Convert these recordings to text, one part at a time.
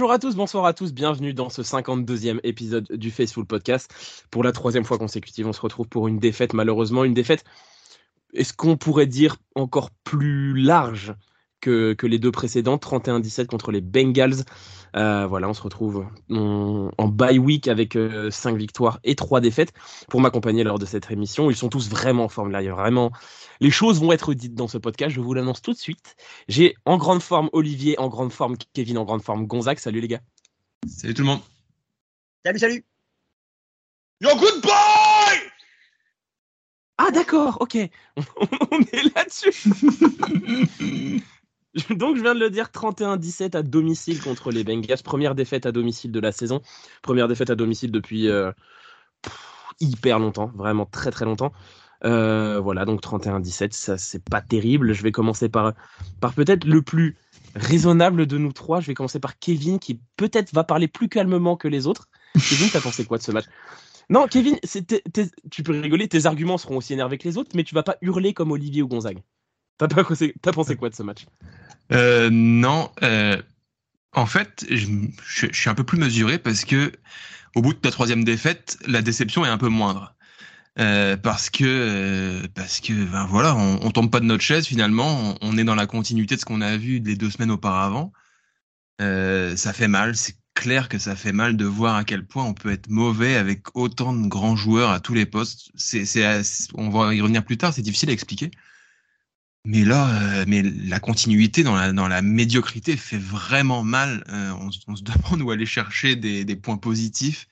Bonjour à tous, bonsoir à tous, bienvenue dans ce 52e épisode du Faceful Podcast. Pour la troisième fois consécutive, on se retrouve pour une défaite, malheureusement, une défaite, est-ce qu'on pourrait dire encore plus large que, les deux précédents, 31-17 contre les Bengals? Euh, voilà, on se retrouve en, bye week avec 5 euh, victoires et 3 défaites pour m'accompagner lors de cette émission. Ils sont tous vraiment en forme là. vraiment, les choses vont être dites dans ce podcast. Je vous l'annonce tout de suite. J'ai en grande forme Olivier, en grande forme Kevin, en grande forme Gonzague. Salut les gars. Salut tout le monde. Salut, salut. Yo, goodbye Ah d'accord, ok. on est là-dessus. Donc, je viens de le dire, 31-17 à domicile contre les Bengals. Première défaite à domicile de la saison. Première défaite à domicile depuis euh, hyper longtemps, vraiment très très longtemps. Euh, voilà, donc 31-17, ça c'est pas terrible. Je vais commencer par, par peut-être le plus raisonnable de nous trois. Je vais commencer par Kevin qui peut-être va parler plus calmement que les autres. Kevin, t'as pensé quoi de ce match? Non, Kevin, tu peux rigoler, tes arguments seront aussi énervés que les autres, mais tu vas pas hurler comme Olivier ou Gonzague. T'as pensé quoi de ce match? Euh, Non, euh, en fait, je, suis un peu plus mesuré parce que au bout de la troisième défaite, la déception est un peu moindre. Euh, parce que parce que ben voilà, on, on, tombe pas de notre chaise finalement, on, est dans la continuité de ce qu'on a vu les deux semaines auparavant. ça fait mal, c'est clair que ça fait mal de voir à quel point on peut être mauvais avec autant de grands joueurs à tous les postes. C'est, on va y revenir plus tard, c'est difficile à expliquer. Mais là, euh, mais la continuité dans la, dans la médiocrité fait vraiment mal. Euh, on, on, se demande où aller chercher des, des points positifs,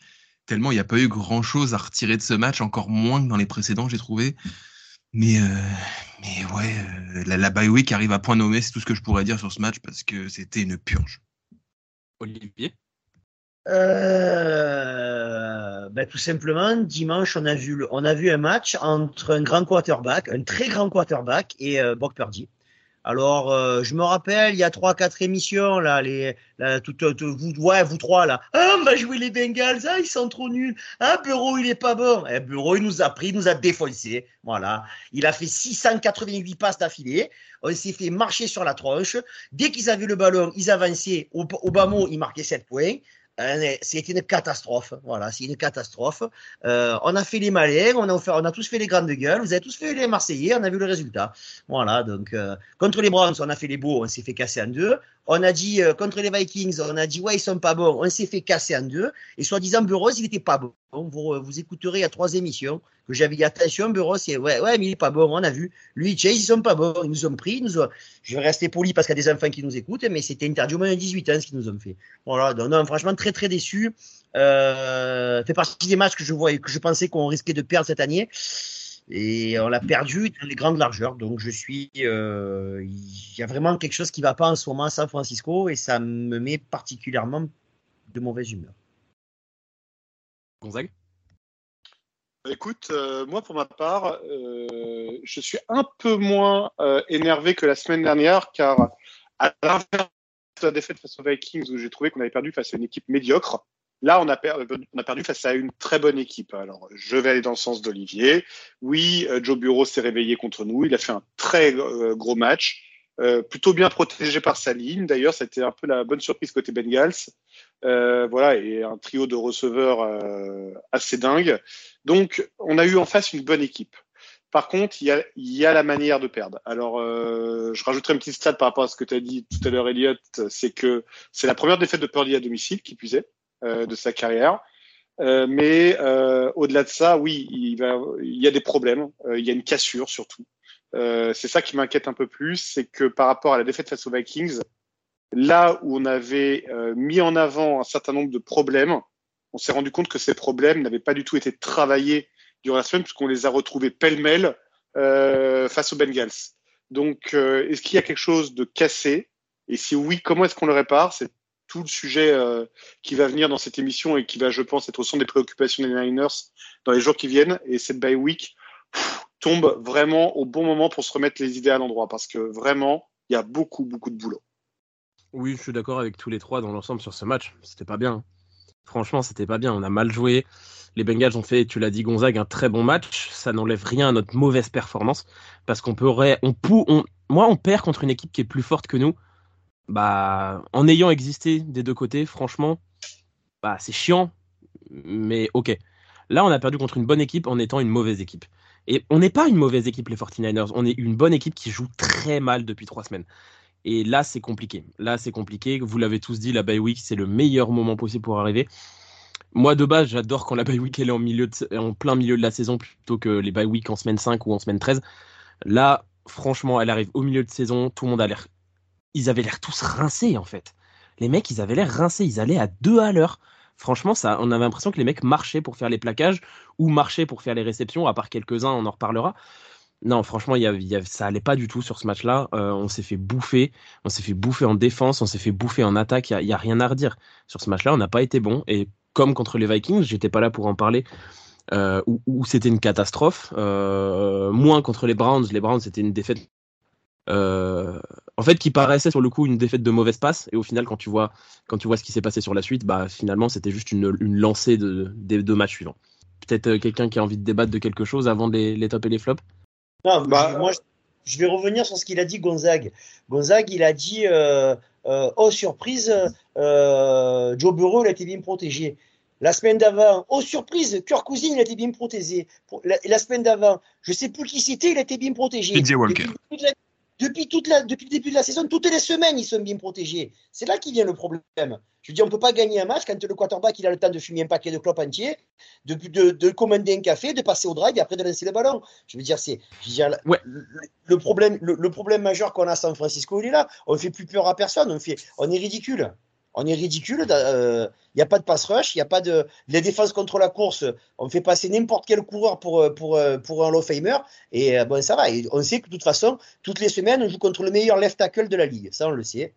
tellement il n'y a pas eu grand-chose à retirer de ce match, encore moins que dans les précédents, j'ai trouvé. Mais, euh, mais ouais, la, la bye week arrive à point nommé, c'est tout ce que je pourrais dire sur ce match, parce que c'était une purge. Olivier? Euh, ben, tout simplement, dimanche, on a vu, on a vu un match entre un grand quarterback, un très grand quarterback et euh, Brock Purdy. Alors, euh, je me rappelle, il y a trois, quatre émissions là, les, tout, vous, ouais, vous trois là. Ah, on va jouer les Bengals. Ah, ils sont trop nuls. Ah, Bureau, il est pas bon. Eh, Bureau, il nous a pris, il nous a défoncé. Voilà. Il a fait 688 passes d'affilée. On s'est fait marcher sur la tronche. Dès qu'ils avaient le ballon, ils avançaient. Au, au bas mot, ils marquaient 7 points. C'est une catastrophe. Voilà, c'est une catastrophe. Euh, on a fait les malins, on a, on a tous fait les grandes gueules, vous avez tous fait les Marseillais, on a vu le résultat. Voilà, donc euh, contre les Browns, on a fait les beaux, on s'est fait casser en deux. On a dit euh, contre les Vikings, on a dit ouais ils sont pas bons, on s'est fait casser en deux. Et soi-disant Burroughs, il était pas bon. Vous, vous écouterez à trois émissions que j'avais dit attention Burroughs, ouais ouais mais il est pas bon. On a vu lui Chase ils sont pas bons, ils nous ont pris, je vais rester poli parce qu'il y a des enfants qui nous écoutent, mais c'était interdit au moins de 18 ans ce qu'ils nous ont fait. Voilà donc non, franchement très très déçu. Euh, fait partie des matchs que je voyais que je pensais qu'on risquait de perdre cette année et on l'a perdu dans les grandes largeurs. Donc je suis, euh, il y a vraiment quelque chose qui va pas en ce moment à San Francisco et ça me met particulièrement de mauvaise humeur. Gonzague? Écoute, euh, moi pour ma part, euh, je suis un peu moins énervé que la semaine dernière car à l'inverse la défaite face aux Vikings où j'ai trouvé qu'on avait perdu face à une équipe médiocre, Là, on a, a, perdu face à une très bonne équipe. Alors, je vais aller dans le sens d'Olivier. Oui, euh, Joe Bureau s'est réveillé contre nous. Il a fait un très euh, gros match, euh, plutôt bien protégé par sa ligne. D'ailleurs, c'était un peu la bonne surprise côté Bengals. Euh, voilà, et un trio de receveurs assez dingue. Donc, on a eu en face une bonne équipe. Par contre, il y a, y a la manière de perdre. Alors, je rajouterai une petite stat par rapport à ce que tu as dit tout à l'heure, Elliot. C'est que c'est la première défaite de Purdy à domicile, qui puisait. Euh, de sa carrière. Euh, mais euh, au-delà de ça, oui, il, va, il y a des problèmes. il y a une cassure surtout. c'est ça qui m'inquiète un peu plus, c'est que par rapport à la défaite face aux Vikings, là où on avait mis en avant un certain nombre de problèmes, on s'est rendu compte que ces problèmes n'avaient pas du tout été travaillés la semaine, puisqu'on les a retrouvés pêle-mêle euh, face aux Bengals. Donc, est-ce qu'il y a quelque chose de cassé? Et si oui, comment est-ce qu'on le répare? C'est tout le sujet euh, qui va venir dans cette émission et qui va, je pense, être au centre des préoccupations des Niners dans les jours qui viennent. Et cette bye week tombe vraiment au bon moment pour se remettre les idées à l'endroit parce que vraiment, il y a beaucoup, beaucoup de boulot. Oui, je suis d'accord avec tous les trois dans l'ensemble sur ce match. C'était pas bien. Franchement, c'était pas bien. On a mal joué. Les Bengals ont fait, tu l'as dit, Gonzague, un très bon match. Ça n'enlève rien à notre mauvaise performance parce qu'on pourrait, on, on, moi, on perd contre une équipe qui est plus forte que nous bah, en ayant existé des deux côtés, franchement, bah, c'est chiant, mais ok. Là, on a perdu contre une bonne équipe en étant une mauvaise équipe. Et on n'est pas une mauvaise équipe, les 49ers. On est une bonne équipe qui joue très mal depuis trois semaines. Et là, c'est compliqué. Là, c'est compliqué. Vous l'avez tous dit, la bye week, c'est le meilleur moment possible pour arriver. Moi, de base, j'adore quand la bye week elle est en, milieu en plein milieu de la saison plutôt que les bye week en semaine 5 ou en semaine 13. Là, franchement, elle arrive au milieu de saison. Tout le monde a l'air. Ils avaient l'air tous rincés, en fait. Les mecs, ils avaient l'air rincés. Ils allaient à deux à l'heure. Franchement, ça, on avait l'impression que les mecs marchaient pour faire les plaquages ou marchaient pour faire les réceptions, à part quelques-uns, on en reparlera. Non, franchement, y a, ça allait pas du tout sur ce match-là. Euh, on s'est fait bouffer, on s'est fait bouffer en défense, on s'est fait bouffer en attaque. Il y, a, rien à redire sur ce match-là. On n'a pas été bon. Et comme contre les Vikings, j'étais pas là pour en parler. Euh, où, c'était une catastrophe. Euh, moins contre les Browns. Les Browns, c'était une défaite. en fait, qui paraissait sur le coup une défaite de mauvaise passe. Et au final, quand tu vois, quand tu vois ce qui s'est passé sur la suite, bah finalement, c'était juste une, lancée de, des deux matchs suivants. Peut-être quelqu'un qui a envie de débattre de quelque chose avant les, les tops et les flops? Non, bah, moi, je vais revenir sur ce qu'il a dit Gonzague. Gonzague, il a dit euh, euh, Oh, surprise, euh, Joe Burrow, il a été bien protégé. La semaine d'avant, oh surprise, Kirk Cousine, il a été bien protégé. La, semaine d'avant, je sais plus qui c'était, il a été bien protégé. Walker depuis, toute la, depuis le début de la saison, toutes les semaines, ils sont bien protégés. C'est là qu'il vient le problème. Je veux dire, on ne peut pas gagner un match quand le quarterback il a le temps de fumer un paquet de clopes entier, de, de, de, commander un café, de passer au drive et après de lancer le ballon. Je veux dire, c'est ouais. le, problème, le, problème majeur qu'on a à San Francisco, il est là. On ne fait plus peur à personne, on, fait, on est ridicule. On est ridicule. Il euh, n'y a pas de pass rush, il n'y a pas de. Les défenses contre la course, on fait passer n'importe quel coureur pour, euh, euh, un low famer. Et bon, ça va. On sait que de toute façon, toutes les semaines, on joue contre le meilleur left tackle de la ligue. Ça, on le sait.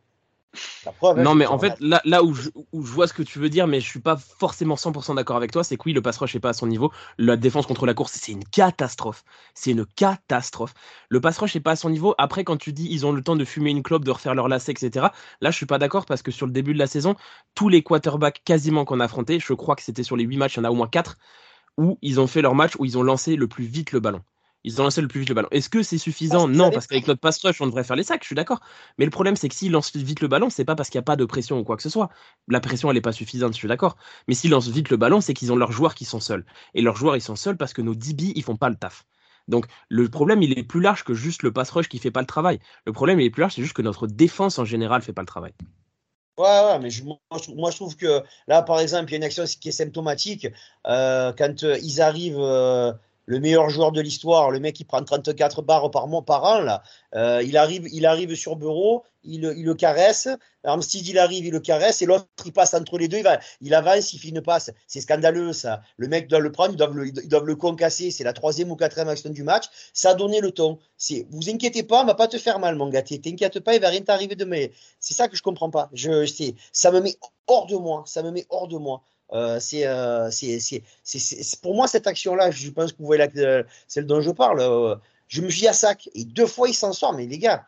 Non, mais en fait, là, là où, je, où, je, vois ce que tu veux dire, mais je suis pas forcément 100% d'accord avec toi, c'est que oui, le pass rush n'est pas à son niveau. La défense contre la course, c'est une catastrophe. C'est une catastrophe. Le pass rush n'est pas à son niveau. Après, quand tu dis ils ont le temps de fumer une clope, de refaire leur lacet, etc., là, je suis pas d'accord parce que sur le début de la saison, tous les quarterbacks quasiment qu'on a affrontés, je crois que c'était sur les 8 matchs, il y en a au moins 4, où ils ont fait leur match, où ils ont lancé le plus vite le ballon. Ils ont lancé le plus vite le ballon. Est-ce que c'est suffisant Non, parce qu'avec notre pass rush, on devrait faire les sacs, je suis d'accord. Mais le problème, c'est que s'ils lancent vite le ballon, c'est pas parce qu'il n'y a pas de pression ou quoi que ce soit. La pression, elle n'est pas suffisante, je suis d'accord. Mais s'ils lancent vite le ballon, c'est qu'ils ont leurs joueurs qui sont seuls. Et leurs joueurs, ils sont seuls parce que nos DB, ils font pas le taf. Donc le problème, il est plus large que juste le pass rush qui fait pas le travail. Le problème, il est plus large, c'est juste que notre défense en général fait pas le travail. Ouais, ouais, mais moi, je trouve que là, par exemple, il y a une action qui est symptomatique. Euh, quand euh, ils arrivent. Euh, le meilleur joueur de l'histoire, le mec qui prend 34 barres par mois par an, là, euh, il, arrive, il arrive sur Bureau, il, le caresse, Armstead il arrive, il le caresse, et l'autre il passe entre les deux, il, va, il avance, il fait une passe. C'est scandaleux ça. Le mec doit le prendre, ils doivent le, concasser, c'est la troisième ou quatrième action du match. Ça a donné le ton. C'est, vous inquiétez pas, on va pas te faire mal, mon gars. T'inquiète pas, il va rien t'arriver de mais C'est ça que je comprends pas. Je, ça me met hors de moi. Ça me met hors de moi. Euh, euh, c'est, pour moi cette action-là, je pense que vous voyez la, celle dont je parle. Euh, je me suis à sac et deux fois il s'en sort, mais les gars,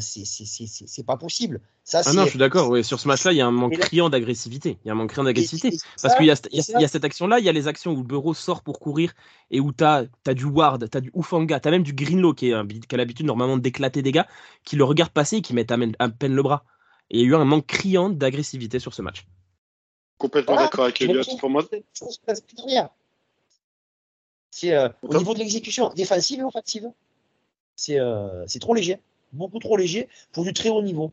c'est, pas possible. Ça, ah non, je suis d'accord. Ouais. Sur ce match-là, il y a un manque criant d'agressivité. Il y a un manque criant d'agressivité. Parce qu'il y, y, a cette action-là, il y a les actions où le bureau sort pour courir et où tu as, du Ward, tu as du Ufanga, tu as même du Greenlow qui, est, qui a l'habitude normalement d'éclater des gars, qui le regardent passer et qui mettent à, peine le bras. Et il y a eu un manque criant d'agressivité sur ce match. Complètement d'accord avec Elliot. Pour moi, c'est euh, au niveau de l'exécution défensive et offensive, euh, c'est trop léger, beaucoup trop léger pour du très haut niveau.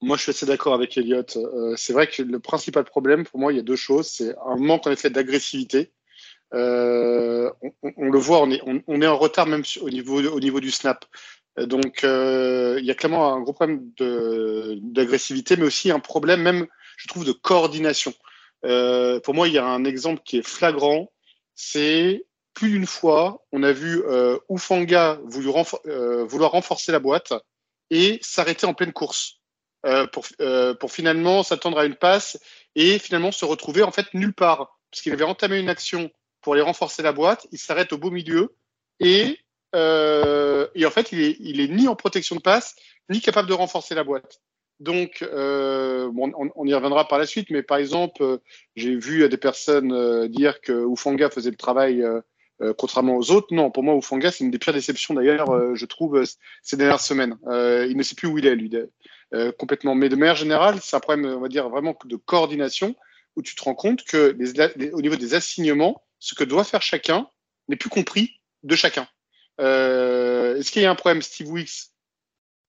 Moi, je suis assez d'accord avec Elliot. Euh, c'est vrai que le principal problème, pour moi, il y a deux choses. C'est un manque en effet d'agressivité. On, le voit, on est, on, est en retard même au niveau, au niveau du snap. Donc, il y a clairement un gros problème d'agressivité, mais aussi un problème même, je trouve, de coordination. Euh, pour moi, il y a un exemple qui est flagrant. C'est plus d'une fois, on a vu euh, Ufanga euh, vouloir renforcer la boîte et s'arrêter en pleine course euh, pour, euh, pour finalement s'attendre à une passe et finalement se retrouver en fait nulle part. Parce qu'il avait entamé une action pour aller renforcer la boîte, il s'arrête au beau milieu et, et en fait, il est, il est ni en protection de passe, ni capable de renforcer la boîte. Donc, euh, bon, on, y reviendra par la suite, mais par exemple, euh, j'ai vu des personnes euh, dire que Ufanga faisait le travail contrairement aux autres. Non, pour moi, Ufanga, c'est une des pires déceptions d'ailleurs, je trouve, ces dernières semaines. il ne sait plus où il est, lui. euh, complètement. Mais de manière générale, c'est un problème, on va dire, vraiment de coordination où tu te rends compte que au niveau des assignements, ce que doit faire chacun n'est plus compris de chacun. Euh, Est-ce qu'il y a un problème Steve Weeks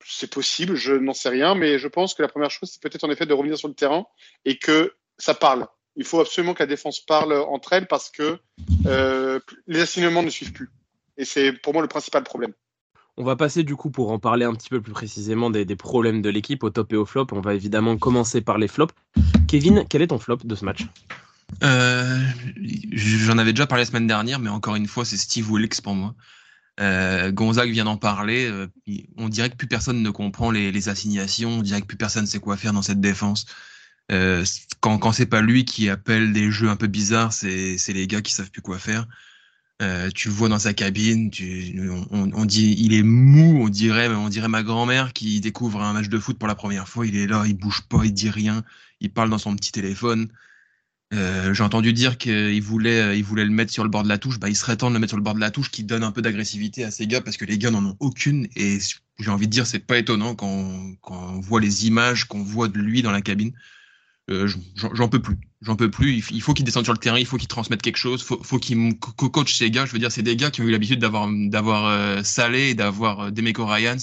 C'est possible, je n'en sais rien, mais je pense que la première chose, c'est peut-être en effet de revenir sur le terrain et que ça parle. Il faut absolument que la défense parle entre elles parce que euh, les assignements ne suivent plus. Et c'est pour moi le principal problème. On va passer du coup pour en parler un petit peu plus précisément des, des problèmes de l'équipe au top et au flop. On va évidemment commencer par les flops. Kevin, quel est ton flop de ce match? Euh, J'en avais déjà parlé la semaine dernière, mais encore une fois, c'est Steve Wilkes pour moi. Euh, Gonzague vient d'en parler. Euh, on dirait que plus personne ne comprend les, assignations. On dirait que plus personne sait quoi faire dans cette défense. Euh, quand c'est pas lui qui appelle des jeux un peu bizarres, c'est les gars qui savent plus quoi faire. Euh, tu le vois dans sa cabine, on, on, dit, il est mou, on dirait, on dirait ma grand-mère qui découvre un match de foot pour la première fois. Il est là, il bouge pas, il dit rien, il parle dans son petit téléphone. Euh, J'ai entendu dire qu'il voulait, il voulait le mettre sur le bord de la touche. Bah, il serait temps de le mettre sur le bord de la touche, qui donne un peu d'agressivité à ces gars parce que les gars n'en ont aucune. Et j'ai envie de dire, c'est pas étonnant quand, quand on voit les images qu'on voit de lui dans la cabine. Euh, j'en peux plus. J'en peux plus. Il faut qu'il descende sur le terrain, il faut qu'il transmette quelque chose, faut, faut qu'il coach ces gars. Je veux dire, c'est des gars qui ont eu l'habitude d'avoir d'avoir euh, Salé d'avoir euh, Demeco Ryans,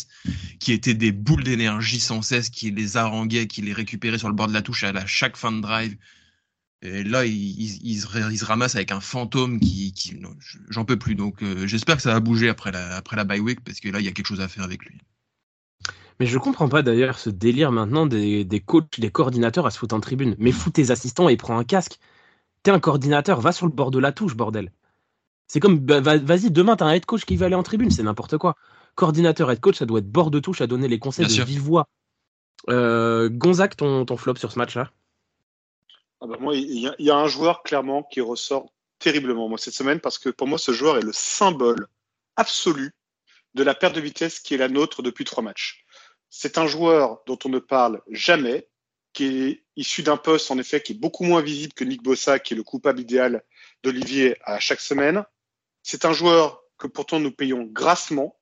qui étaient des boules d'énergie sans cesse, qui les haranguaient, qui les récupéraient sur le bord de la touche à chaque fin de drive. Et là, ils il, il, se ramassent avec un fantôme qui, qui j'en peux plus. Donc, euh, j'espère que ça va bouger après la après la bye week parce que là, il y a quelque chose à faire avec lui. Mais je comprends pas d'ailleurs ce délire maintenant des, des coachs, des coordinateurs à se foutre en tribune. Mais fous tes assistants et prends un casque. T'es un coordinateur, va sur le bord de la touche, bordel. C'est comme, bah, vas-y, demain t'as un head coach qui va aller en tribune, c'est n'importe quoi. Coordinateur, head coach, ça doit être bord de touche à donner les conseils Bien de vive voix. Euh, Gonzac, ton, ton flop sur ce match-là? Ah bah Moi, il y, y, a un joueur clairement qui ressort terriblement moi cette semaine parce que pour moi, ce joueur est le symbole absolu de la perte de vitesse qui est la nôtre depuis trois matchs. C'est un joueur dont on ne parle jamais, qui est issu d'un poste, en effet, qui est beaucoup moins visible que Nick Bossa, qui est le coupable idéal d'Olivier à chaque semaine. C'est un joueur que pourtant nous payons grassement.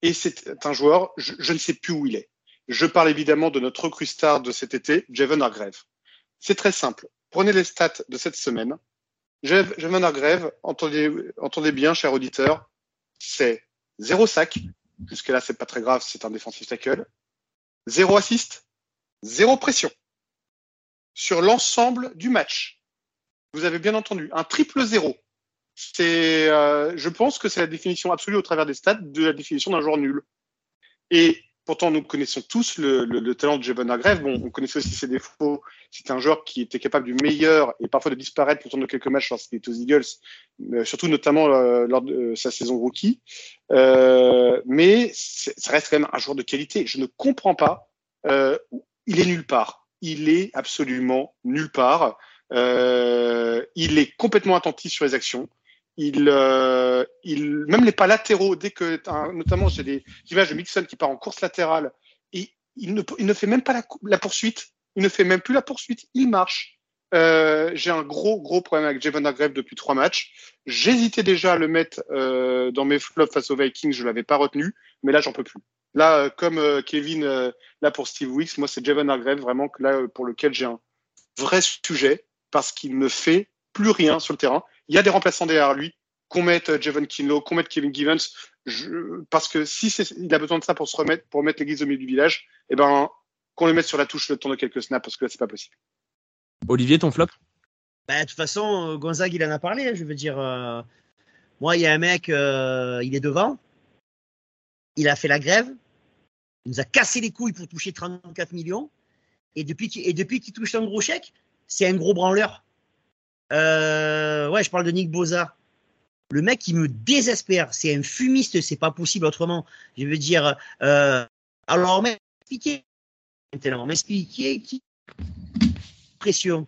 Et c'est un joueur, je, je, ne sais plus où il est. Je parle évidemment de notre recrue star de cet été, Javon Hargrave. C'est très simple. Prenez les stats de cette semaine. Javon Hargrave, entendez, entendez bien, cher auditeur, c'est zéro sac, Jusque là, c'est pas très grave, c'est un défensif tackle. Zéro assist, zéro pression. Sur l'ensemble du match. Vous avez bien entendu, un triple zéro. C'est, euh, je pense que c'est la définition absolue au travers des stats de la définition d'un joueur nul. Pourtant, nous connaissons tous le, le, le talent de Jevon Agrève. Bon, on connaissait aussi ses défauts. C'était un joueur qui était capable du meilleur et parfois de disparaître pour de quelques matchs lorsqu'il était aux Eagles, mais surtout notamment euh, lors de euh, sa saison rookie. Euh, mais ça reste quand même un joueur de qualité. Je ne comprends pas. Euh, il est nulle part. Il est absolument nulle part. Euh, il est complètement attentif sur les actions il, euh, il, même les pas latéraux, dès que, notamment j'ai des images de Mixon qui part en course latérale, et il ne, il ne fait même pas la, poursuite, il ne fait même plus la poursuite, il marche. Euh, j'ai un gros gros problème avec Javon Hargrave depuis trois matchs. J'hésitais déjà à le mettre euh, dans mes flops face aux Vikings, je l'avais pas retenu, mais là j'en peux plus. Là, comme Kevin, là pour Steve Weeks, moi c'est Javon Hargrave vraiment que là pour lequel j'ai un vrai sujet parce qu'il ne fait plus rien sur le terrain. Il y a des remplaçants derrière lui, qu'on mette Javon Kinlo, qu'on mette Kevin Givens, je, parce que si il a besoin de ça pour se remettre, pour mettre l'église au milieu du village, eh ben, qu'on le mette sur la touche le temps de quelques snaps, parce que là, c'est pas possible. Olivier, ton flop? Bah, De toute façon, Gonzague, il en a parlé. Je veux dire, euh, moi, il y a un mec, euh, il est devant. Il a fait la grève. Il nous a cassé les couilles pour toucher 34 millions. Et depuis qu'il, et depuis qu'il touche un gros chèque, c'est un gros branleur. Euh, ouais, je parle de Nick Boza. Le mec, il me désespère. C'est un fumiste, c'est pas possible autrement. Je veux dire, euh, alors m'expliquer, maintenant, m'expliquer qui pression.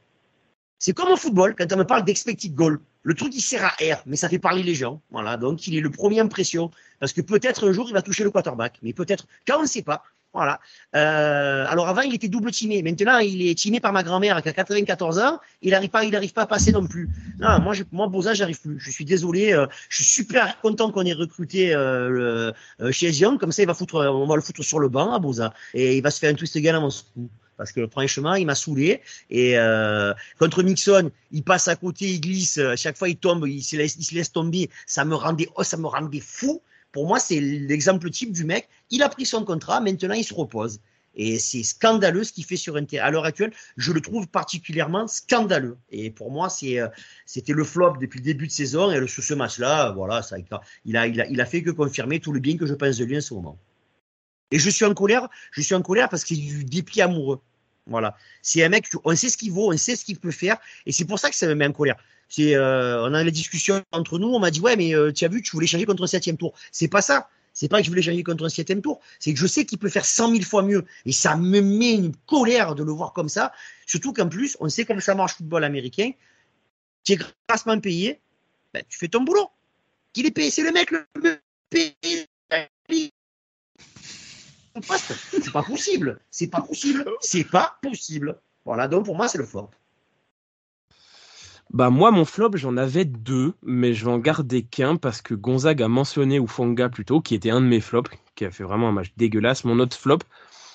C'est comme au football, quand on me parle d'expected goal. Le truc, il sert à R, mais ça fait parler les gens. Voilà, donc il est le premier en pression. Parce que peut-être un jour, il va toucher le quarterback. Mais peut-être, quand on ne sait pas, Voilà. Euh, alors avant, il était double timé. Maintenant, il est timé par ma grand-mère qui a 94 ans. Il n'arrive pas, il arrive pas à passer non plus. Non, moi, je, moi, Boza, j'arrive plus. Je suis désolé. euh, je suis super content qu'on ait recruté euh, le- euh, chez Young. Comme ça, il va foutre, on va le foutre sur le banc à Boza et il va se faire un twist égal à Moscou. Parce que franchement, il m'a saoulé. Et euh, contre Mixon, il passe à côté, il glisse. Chaque fois, il tombe, il se laisse, il se laisse tomber. Ça me rendait, oh, ça me rendait fou. Pour moi, c'est l'exemple type du mec. Il a pris son contrat, maintenant il se repose. Et c'est scandaleux ce qu'il fait sur un. À l'heure actuelle, je le trouve particulièrement scandaleux. Et pour moi, euh, c'était le flop depuis le début de saison. Et sur ce match-là, voilà, ça, il a, il a, il a fait que confirmer tout le bien que je pense de lui en ce moment. Et je suis en colère, je suis en colère parce qu'il est du dépit amoureux. Voilà. C'est un mec, on sait ce qu'il vaut, on sait ce qu'il peut faire. Et c'est pour ça que ça me met en colère. Euh, on a les discussions entre nous, on m'a dit, ouais, mais euh, tu as vu, tu voulais changer contre un septième tour. C'est pas ça. C'est pas que je voulais changer contre un septième tour. C'est que je sais qu'il peut faire cent mille fois mieux. Et ça me met une colère de le voir comme ça. Surtout qu'en plus, on sait comment ça marche le football américain. Tu es grassement payé, ben, tu fais ton boulot. Qu'il est payé, c'est le mec le mieux C'est pas possible. C'est pas possible. C'est pas possible. Voilà, donc pour moi, c'est le fort. Bah moi mon flop j'en avais deux mais je vais en garder qu'un parce que Gonzague a mentionné ou Fonga plutôt qui était un de mes flops qui a fait vraiment un match dégueulasse. Mon autre flop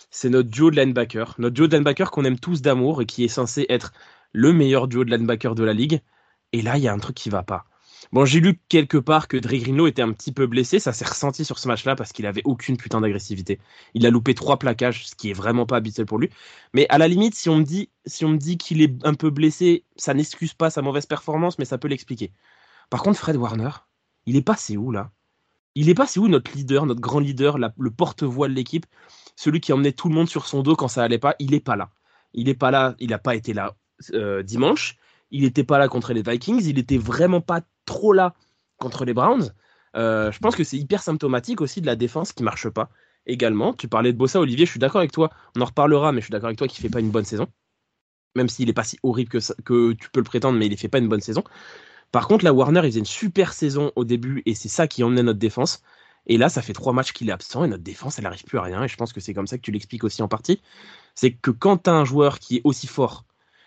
c'est notre duo de linebacker, notre duo de linebacker qu'on aime tous d'amour et qui est censé être le meilleur duo de linebacker de la ligue. Et là il y a un truc qui va pas. Bon j'ai lu quelque part que Dre était un petit peu blessé, ça s'est ressenti sur ce match-là parce qu'il avait aucune putain d'agressivité. Il a loupé trois plaquages, ce qui est vraiment pas habituel pour lui. Mais à la limite, si on me dit, si on me dit qu'il est un peu blessé, ça n'excuse pas sa mauvaise performance, mais ça peut l'expliquer. Par contre, Fred Warner, il est passé où là? Il est passé où notre leader, notre grand leader, le porte-voix de l'équipe, celui qui emmenait tout le monde sur son dos quand ça allait pas? Il est pas là. Il est pas là. Il n'a pas été là euh, dimanche. Il n'était pas là contre les Vikings. Il était vraiment pas trop là contre les Browns. Euh, je pense que c'est hyper symptomatique aussi de la défense qui marche pas. Également, tu parlais de Bossa, Olivier, je suis d'accord avec toi. On en reparlera, mais je suis d'accord avec toi qu'il fait pas une bonne saison. Même s'il est pas si horrible que, que tu peux le prétendre, mais il fait pas une bonne saison. Par contre, là, Warner, il faisait une super saison au début, et c'est ça qui emmenait notre défense. Et là, ça fait trois matchs qu'il est absent, et notre défense, elle n'arrive plus à rien. Et je pense que c'est comme ça que tu l'expliques aussi en partie. C'est que quand tu as un joueur qui est aussi fort,